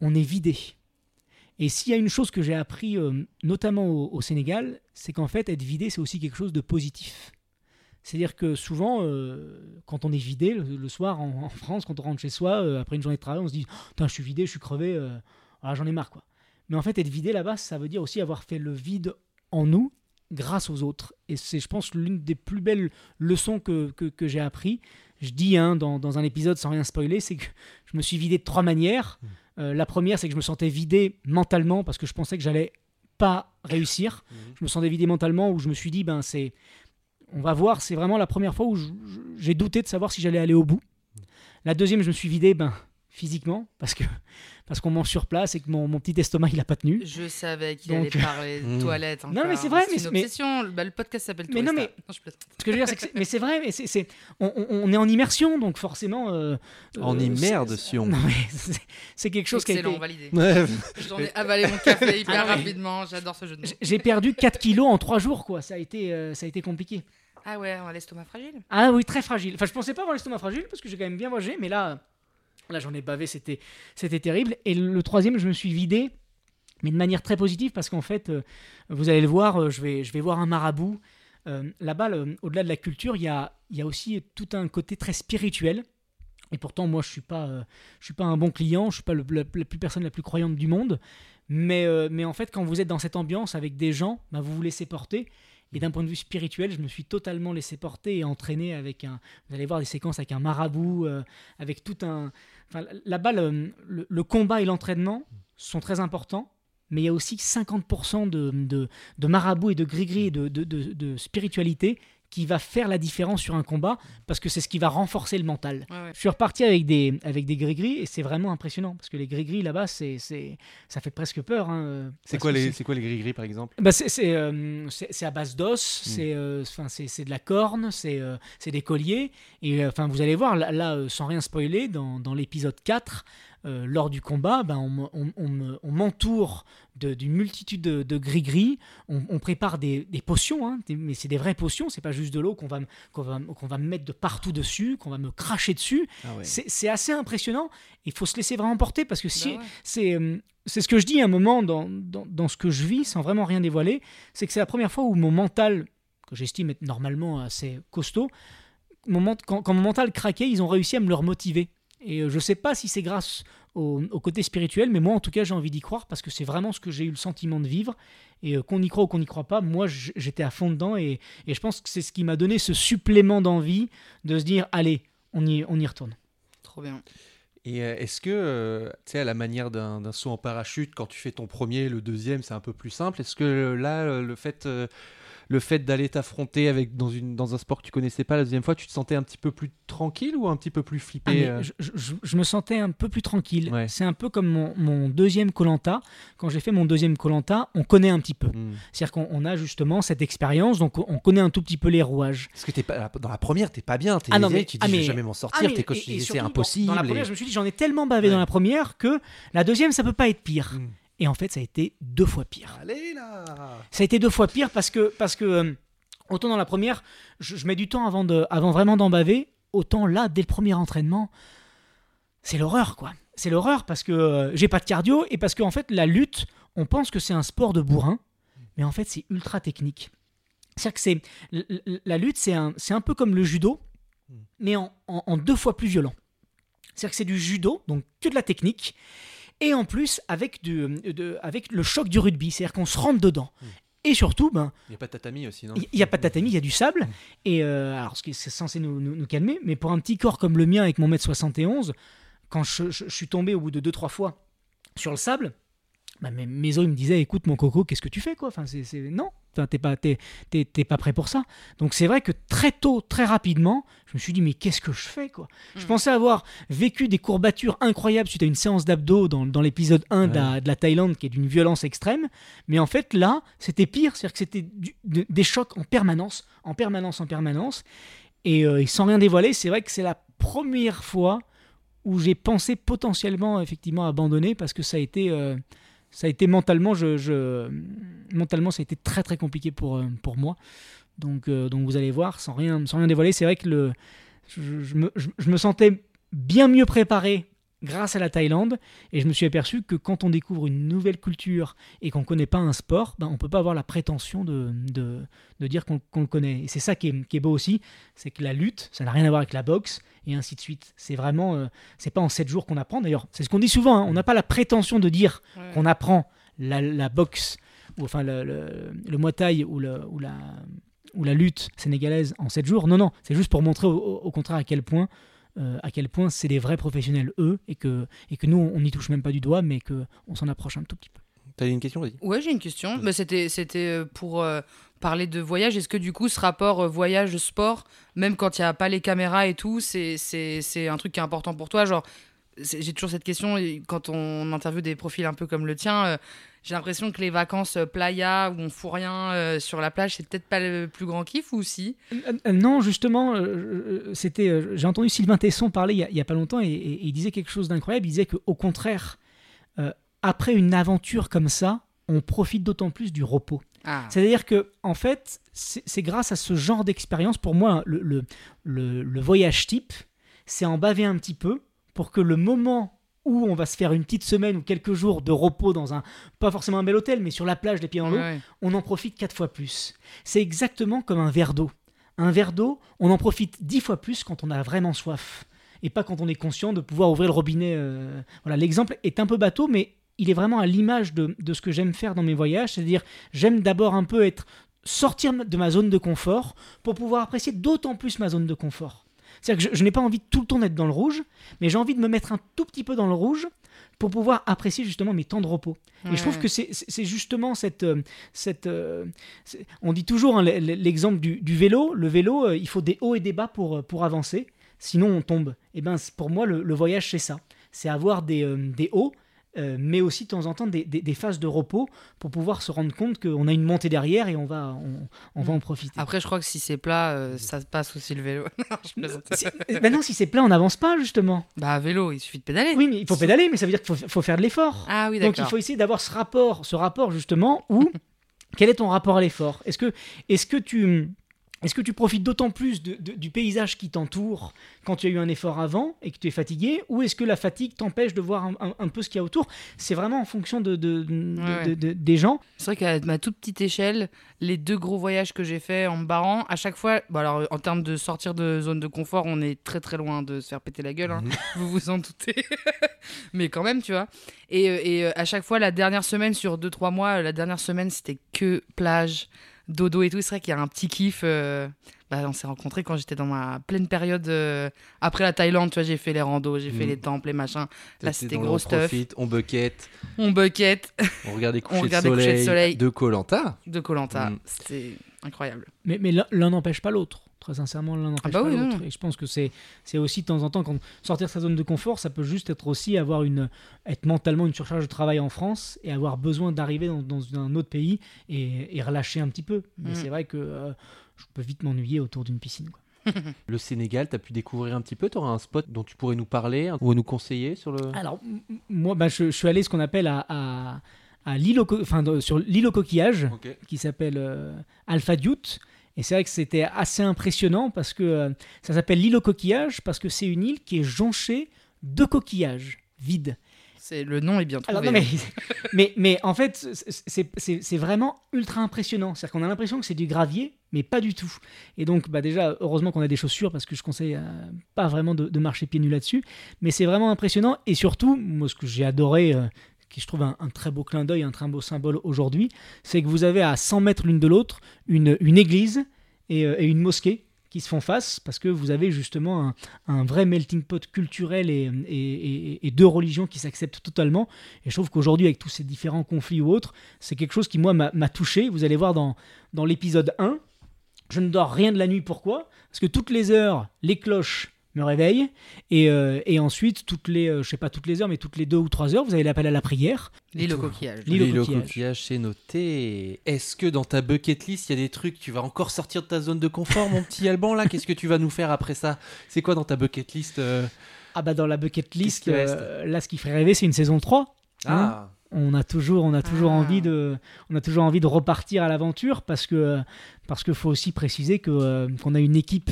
on est vidé. Et s'il y a une chose que j'ai appris, euh, notamment au, Sénégal, c'est qu'en fait, être vidé, c'est aussi quelque chose de positif. C'est-à-dire que souvent, euh, quand on est vidé le, soir en, France, quand on rentre chez soi, euh, après une journée de travail, on se dit Putain, je suis vidé, je suis crevé, voilà, j'en ai marre. Mais en fait, être vidé là-bas, ça veut dire aussi avoir fait le vide en nous grâce aux autres. Et c'est, je pense, l'une des plus belles leçons que, que, que j'ai appris. Je dis hein, dans, dans un épisode sans rien spoiler, c'est que je me suis vidé de trois manières. Euh, la première, c'est que je me sentais vidé mentalement parce que je pensais que j'allais pas réussir. Je me sentais vidé mentalement où je me suis dit, ben c'est, on va voir, c'est vraiment la première fois où j'ai douté de savoir si j'allais aller au bout. La deuxième, je me suis vidé, ben physiquement parce que parce qu'on mange sur place et que mon, mon petit estomac il a pas tenu. Je savais qu'il Donc- allait parler de toilettes. Non, mais c'est vrai, mais une c'est- mais- obsession. Bah, le podcast s'appelle Mais non, mais- Non, je plaisante. Ce que je veux dire, c'est mais c'est vrai, mais c'est, c'est- on, on- on est en immersion, donc forcément. euh, En euh, immerde, si on- c'est, quelque chose qui a Excellent, été. validé. Ouais. J'en ai avalé mon café hyper Ah rapidement. J'adore ce jeu de mots. J'ai perdu 4 kilos en 3 jours, quoi. Ça a été, euh, ça a été compliqué. Ah ouais, on a l'estomac fragile. Ah oui, très fragile. Enfin, je pensais pas avoir l'estomac fragile parce que j'ai quand même bien mangé, mais là, là j'en ai bavé, c'était, c'était terrible. Et le troisième, je me suis vidé, mais de manière très positive parce qu'en fait, euh, vous allez le voir, euh, je vais, je vais voir un marabout. Euh, là-bas, au-delà de la culture, il y a, y a aussi tout un côté très spirituel. Et pourtant, moi, je suis pas, suis pas un bon client, je suis pas la, plus personne la plus croyante du monde. Mais, mais en fait, quand vous êtes dans cette ambiance avec des gens, bah, vous vous laissez porter. Et d'un point de vue spirituel, je me suis totalement laissé porter et entraîné avec un. Vous allez voir des séquences avec un marabout, euh, avec tout un. Enfin, là-bas, le, combat et l'entraînement sont très importants, mais il y a aussi 50% de, de, de marabout et de gris-gris et de spiritualité qui va faire la différence sur un combat parce que c'est ce qui va renforcer le mental. Ouais, ouais. Je suis reparti avec des, avec des gris-gris et c'est vraiment impressionnant parce que les gris-gris là-bas, c'est, c'est, ça fait presque peur. hein, C'est parce quoi, les, c'est- c'est quoi les gris-gris par exemple? Bah, c'est, c'est, euh, c'est- c'est à base d'os, Hmm. c'est, euh, enfin, c'est, c'est de la corne, c'est, euh, c'est des colliers. Et euh, enfin, vous allez voir, là, là, euh, sans rien spoiler, dans, dans l'épisode 4, euh, lors du combat, ben, on, me- on- on me- on m'entoure d'une multitude de, gris-gris. On, on prépare des, des potions, hein, des- mais c'est des vraies potions, c'est pas juste de l'eau qu'on va, qu'on, va, qu'on va me mettre de partout dessus, qu'on va me cracher dessus. Ah ouais. C'est, assez impressionnant. Il faut se laisser vraiment porter parce que si, Bah ouais. c'est euh, c'est ce que je dis à un moment dans, dans, dans ce que je vis, sans vraiment rien dévoiler, c'est que c'est la première fois où mon mental, que j'estime être normalement assez costaud, mon quand, quand mon mental craquait, ils ont réussi à me le remotiver. Et euh, je sais pas si c'est grâce au, au côté spirituel, mais moi en tout cas j'ai envie d'y croire parce que c'est vraiment ce que j'ai eu le sentiment de vivre. Et euh, qu'on y croit ou qu'on n'y croit pas, moi j'étais à fond dedans et, et je pense que c'est ce qui m'a donné ce supplément d'envie de se dire allez, on y, on y retourne. Trop bien. Et euh, est-ce que, euh, tu sais, à la manière d'un saut en parachute, quand tu fais ton premier, le deuxième, c'est un peu plus simple? Est-ce que là, le fait, euh, le fait d'aller t'affronter avec dans une dans un sport que tu connaissais pas la deuxième fois, tu te sentais un petit peu plus tranquille ou un petit peu plus Ah, flippé mais euh je, je- je me sentais un peu plus tranquille. Ouais. C'est un peu comme mon, mon deuxième Colanta. Quand j'ai fait mon deuxième Colanta, on connaît un petit peu. Hmm. C'est-à-dire qu'on on a justement cette expérience, donc on connaît un tout petit peu les rouages. Parce que t'es pas dans la première, t'es pas bien. T'es Ah mais- tu ah, dis je mais- vais jamais m'en Ah, sortir. mais- T'es coach, c'est dans- impossible. Dans la et- première, je me suis dit, j'en ai tellement bavé Ouais. dans la première que la deuxième, ça peut pas être pire. Hmm. Et en fait, ça a été deux fois pire. Allez là. Ça a été deux fois pire parce que, parce que euh, autant dans la première, je, je mets du temps avant, de, avant vraiment d'en baver, autant là, dès le premier entraînement, c'est l'horreur, quoi. C'est l'horreur parce que euh, j'ai pas de cardio et parce qu'en fait, la lutte, on pense que c'est un sport de bourrin, mais en fait, c'est ultra technique. C'est-à-dire que c'est, la lutte, c'est un, c'est un peu comme le judo, mais en, en- en deux fois plus violent. C'est-à-dire que c'est du judo, donc que de la technique, et en plus avec, du, de- avec le choc du rugby, c'est-à-dire qu'on se rentre dedans. Et surtout, ben, Il y a pas de tatami aussi, non? il n'y a pas de tatami, il y a du sable. Et euh, alors, ce qui est censé nous, nous- nous calmer, mais pour un petit corps comme le mien avec mon mètre 71, quand je, je- je suis tombé au bout de 2-3 fois sur le sable, bah, mes, mes os me disaient écoute mon coco qu'est-ce que tu fais quoi? Enfin c'est non t'es pas t'es, t'es- t'es pas prêt pour ça. Donc c'est vrai que très tôt très rapidement je me suis dit mais qu'est-ce que je fais quoi? Je Mm. pensais avoir vécu des courbatures incroyables suite à une séance d'abdos dans, dans l'épisode 1 de, la, de la Thaïlande qui est d'une violence extrême. Mais en fait là c'était pire. C'est-à-dire que c'était de- des chocs en permanence en permanence en permanence. Et, euh, et sans rien dévoiler c'est vrai que c'est la première fois où j'ai pensé potentiellement effectivement abandonner parce que ça a été euh, ça a été mentalement je, mentalement ça a été très très compliqué pour euh, pour moi. Donc euh, donc vous allez voir sans rien sans rien dévoiler c'est vrai que le je, me, je me sentais bien mieux préparé grâce à la Thaïlande et je me suis aperçu que quand on découvre une nouvelle culture et qu'on ne connaît pas un sport, ben, on ne peut pas avoir la prétention de, de, de dire qu'on le connaît. Et c'est ça qui est, qui est beau aussi, c'est que la lutte, ça n'a rien à voir avec la boxe et ainsi de suite. C'est vraiment, euh, c'est pas en 7 jours qu'on apprend. D'ailleurs, c'est ce qu'on dit souvent, hein, on n'a pas la prétention de dire Ouais. qu'on apprend la, la boxe, ou enfin le, le, le Muay Thai ou, le, ou, la, ou la lutte sénégalaise en 7 jours. Non, non, c'est juste pour montrer au contraire à quel point, euh, à quel point c'est des vrais professionnels, eux, et que, et que nous, on n'y touche même pas du doigt, mais qu'on s'en approche un tout petit peu. T'as une question, vas-y. Ouais, j'ai une question. Bah, c'était, c'était euh, pour euh, parler de voyage. Est-ce que du coup, ce rapport euh, voyage-sport, même quand il n'y a pas les caméras et tout, c'est, c'est, c'est un truc qui est important pour toi? Genre, j'ai toujours cette question, quand on interviewe des profils un peu comme le tien, euh, j'ai l'impression que les vacances euh, playa où on fout rien euh, sur la plage, c'est peut-être pas le plus grand kiff ou si? Euh, non, justement, c'était. J'ai entendu Sylvain Tesson parler il y a, il y a pas longtemps et, et- et il disait quelque chose d'incroyable. Il disait qu'au contraire, euh, après une aventure comme ça, on profite d'autant plus du repos. Ah, C'est-à-dire que, en fait, c'est c'est grâce à ce genre d'expérience, pour moi, le, le, le- le voyage type, c'est en baver un petit peu pour que le moment où on va se faire une petite semaine ou quelques jours de repos dans un, pas forcément un bel hôtel, mais sur la plage, les pieds dans l'eau, ouais, on en profite quatre fois plus. C'est exactement comme un verre d'eau. Un verre d'eau, on en profite dix fois plus quand on a vraiment soif. Et pas quand on est conscient de pouvoir ouvrir le robinet. euh, Voilà, l'exemple est un peu bateau, mais il est vraiment à l'image de, de ce que j'aime faire dans mes voyages. C'est-à-dire, j'aime d'abord un peu être sortir de ma zone de confort pour pouvoir apprécier d'autant plus ma zone de confort. C'est-à-dire que je, je n'ai pas envie de tout le temps d'être dans le rouge, mais j'ai envie de me mettre un tout petit peu dans le rouge pour pouvoir apprécier justement mes temps de repos. Et je trouve que c'est justement cette... euh, cette euh, on dit toujours hein, l'exemple du, du vélo. Le vélo, euh, il faut des hauts et des bas pour, pour avancer, sinon on tombe. Et ben c'est- pour moi, le, le voyage, c'est ça. C'est avoir des, des hauts, euh, mais aussi de temps en temps des, des- des phases de repos pour pouvoir se rendre compte qu'on a une montée derrière et on va, on, on va en profiter. Après, je crois que si c'est plat, euh, ça se passe aussi le vélo. Non, je ben non, si c'est plat, on n'avance pas justement. Bah, à vélo, il suffit de pédaler. Oui, mais il faut pédaler, mais ça veut dire qu'il faut, faut faire de l'effort. Ah oui, Donc il faut essayer d'avoir ce rapport, ce rapport justement où quel est ton rapport à l'effort? Est-ce que, est-ce que tu est-ce que tu profites d'autant plus de- de- du paysage qui t'entoure quand tu as eu un effort avant et que tu es fatigué Ou est-ce que la fatigue t'empêche de voir un, un- un peu ce qu'il y a autour? C'est vraiment en fonction de, Ouais. des gens. C'est vrai qu'à ma toute petite échelle, les deux gros voyages que j'ai faits en me barrant, à chaque fois, bon alors en termes de sortir de zone de confort, on est très très loin de se faire péter la gueule, hein. Mhm. vous vous en doutez. Mais quand même, tu vois. Et, euh, et euh, à chaque fois, la dernière semaine sur 2-3 mois, euh, la dernière semaine, c'était que plage, dodo et tout. C'est vrai qu'il y a un petit kiff. euh, bah, on s'est rencontrés quand j'étais dans ma pleine période euh, après la Thaïlande, tu vois, j'ai fait les randos, j'ai fait Mhm. les temples, les machins. Là, c'était gros on stuff. profite, on bucket, On bucket on regarde les couchers, regarde de, soleil de soleil. de Colanta. de Colanta. Mhm. C'était incroyable. Mais, mais l'un n'empêche pas l'autre. Très sincèrement, l'un n'empêche bah pas oui, l'autre. Et je pense que c'est c'est aussi de temps en temps, quand sortir de sa zone de confort, ça peut juste être aussi avoir une, être mentalement une surcharge de travail en France et avoir besoin d'arriver dans, dans un autre pays et, et relâcher un petit peu. Mais Mm. c'est vrai que euh, je peux vite m'ennuyer autour d'une piscine. quoi. Le Sénégal, t'as pu découvrir un petit peu T'auras un spot dont tu pourrais nous parler ou nous conseiller sur le. Alors, moi, bah, je, je suis allé ce qu'on appelle à, à, à l'île au co- enfin, sur l'île au coquillage. Ok. qui s'appelle euh, Alpha Dute. Et c'est vrai que c'était assez impressionnant parce que euh, ça s'appelle l'île aux coquillages parce que c'est une île qui est jonchée de coquillages vides. C'est le nom est bien trouvé. Alors, non, mais, mais, mais en fait, c'est- vraiment ultra impressionnant. C'est-à-dire qu'on a l'impression que c'est du gravier, mais pas du tout. Et donc, bah déjà, heureusement qu'on a des chaussures parce que je conseille euh, pas vraiment de, de marcher pieds nus là-dessus. Mais c'est vraiment impressionnant. Et surtout, moi, ce que j'ai adoré, euh, qui je trouve un, très beau clin d'œil, un très beau symbole aujourd'hui, c'est que vous avez à 100 mètres l'une de l'autre une, une église et, euh, et une mosquée qui se font face parce que vous avez justement un, un vrai melting pot culturel et, et, deux religions qui s'acceptent totalement. Et je trouve qu'aujourd'hui, avec tous ces différents conflits ou autres, c'est quelque chose qui, moi, m'a m'a touché. Vous allez voir dans, dans l'épisode 1, je ne dors rien de la nuit. Pourquoi? Parce que toutes les heures, les cloches me réveillent. Et, euh, et ensuite, toutes les, euh, je sais pas toutes les heures, mais toutes les deux ou trois heures, vous avez l'appel à la prière. L'île au coquillage. L'île au coquillage. c'est noté. Est-ce que dans ta bucket list, il y a des trucs, tu vas encore sortir de ta zone de confort, mon petit Alban, là? Qu'est-ce que tu vas nous faire après ça? C'est quoi dans ta bucket list euh? Ah bah dans la bucket list, euh, là, ce qui ferait rêver, c'est une saison 3. hein? Ah, on a toujours on a toujours Ah. envie de on a toujours envie de repartir à l'aventure parce que parce que faut aussi préciser que qu'on a une équipe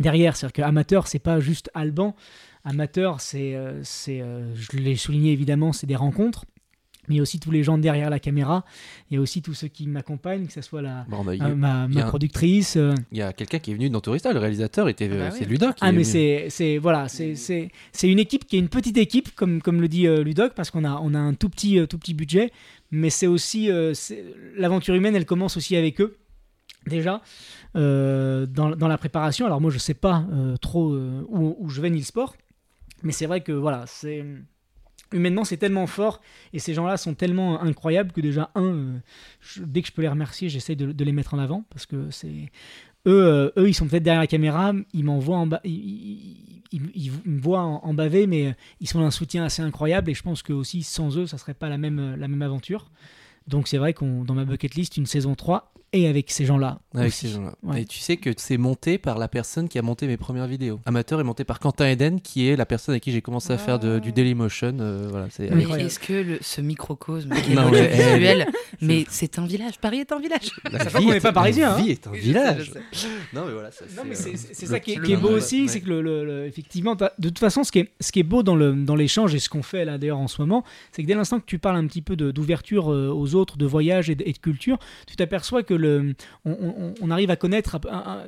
derrière. C'est-à-dire que amateur c'est pas juste Alban. Amateur c'est euh, c'est euh, je l'ai souligné évidemment c'est des rencontres. Mais il y a aussi tous les gens derrière la caméra il y a aussi tous ceux qui m'accompagnent que ce soit la Bon, bah, euh, ma, productrice euh, il y a quelqu'un qui est venu dans Tourista, le réalisateur était Ah bah oui. c'est Ludoc. qui Ah est mais c'est c'est voilà c'est c'est c'est une équipe qui est une petite équipe comme comme le dit euh, Ludoc parce qu'on a on a un tout petit tout petit budget. Mais c'est aussi l'aventure humaine elle commence aussi avec eux déjà euh, dans, la préparation alors moi je sais pas euh, trop euh, où, je vais ni le sport mais c'est vrai que voilà c'est humainement c'est tellement fort et ces gens-là sont tellement incroyables que déjà un dès que je peux les remercier j'essaye de, les mettre en avant parce que c'est eux, ils sont peut-être derrière la caméra, ils m'envoient ils, me voient en, baver, mais ils sont d'un soutien assez incroyable et je pense que aussi sans eux, ça serait pas la même, la même aventure. Donc c'est vrai qu'on dans ma bucket list, une saison 3 et avec ces gens-là. Avec aussi. ces gens-là. Ouais. Et tu sais que c'est monté par la personne qui a monté mes premières vidéos. Amateur est monté par Quentin Eden, qui est la personne avec qui j'ai commencé à faire de- du Dailymotion. euh, voilà, c'est avec- Incroyable. Est-ce que le- ce microcosme qui est Non, mais- mais c'est un village, Paris est un village. La Sachant vie qu'on est- n'est pas parisien, La hein. vie est un Oui, je sais, village. je sais. Non, mais voilà, ça, Non, mais c'est euh, c'est ça qui est, le qui est beau aussi, ouais. c'est que le, le- le- effectivement, de toute façon, ce qui est, ce qui est beau dans le dans l'échange et ce qu'on fait là d'ailleurs en ce moment, c'est que dès l'instant que tu parles un petit peu de- d'ouverture euh, aux autres, de voyage et de, et de culture, tu t'aperçois que on, arrive à connaître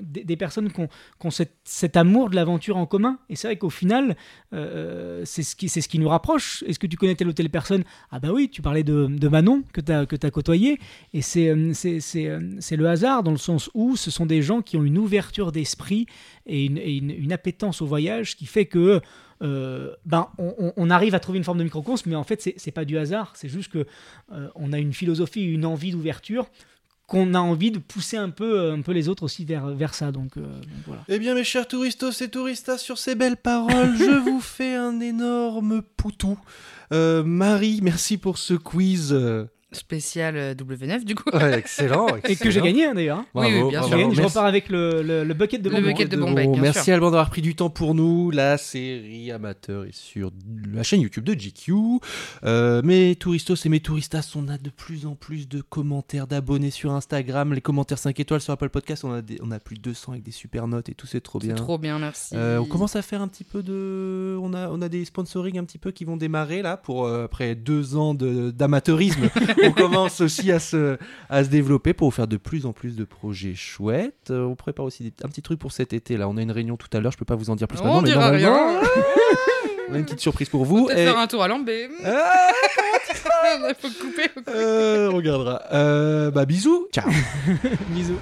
des, personnes qui ont, cet amour de l'aventure en commun. Et c'est vrai qu'au final, euh, c'est ce qui ce qui nous rapproche. Est-ce que tu connais telle ou telle personne? Ah bah oui, tu parlais de, Manon que tu as que côtoyé. Et c'est euh, euh, c'est le hasard dans le sens où ce sont des gens qui ont une ouverture d'esprit et une, appétence au voyage qui fait que ben, on, arrive à trouver une forme de microcosme, mais en fait, c'est pas du hasard. C'est juste que on a une philosophie, une envie d'ouverture qu'on a envie de pousser un peu, euh, un peu les autres aussi vers, vers ça. Donc, euh, donc voilà. Eh bien, mes chers touristos et touristas, sur ces belles paroles, je vous fais un énorme poutou. Euh, Marie, merci pour ce quiz. Spécial euh, W9, du coup. ouais, excellent, Et que j'ai gagné hein, d'ailleurs. hein. Oui, oui, bien sûr. gagné, je Merci. repars avec le, le- le bucket de Le bonbons. bucket de de Bombay, bien Merci sûr. Alban d'avoir pris du temps pour nous. La série amateur est sur la chaîne YouTube de GQ. Euh, mes touristos et mes touristas, on a de plus en plus de commentaires, d'abonnés sur Instagram. Les commentaires 5 étoiles sur Apple Podcast, on a, des- on a plus de 200 avec des super notes et tout, c'est trop C'est bien. trop bien, merci. Euh, on commence à faire un petit peu de. On a, on a des sponsoring un petit peu qui vont démarrer là pour euh, après deux ans de- d'amateurisme. on commence aussi à se, à se développer pour vous faire de plus en plus de projets chouettes. Euh, on prépare aussi des- un petit truc pour cet été là. On a une réunion tout à l'heure. Je peux pas vous en dire plus On maintenant, mais dira rien. on a une petite surprise pour vous. Et- faire un tour à Lambé. Ah, faut couper, faut couper. euh, on regardera. Euh, bah bisous. Ciao. Bisous.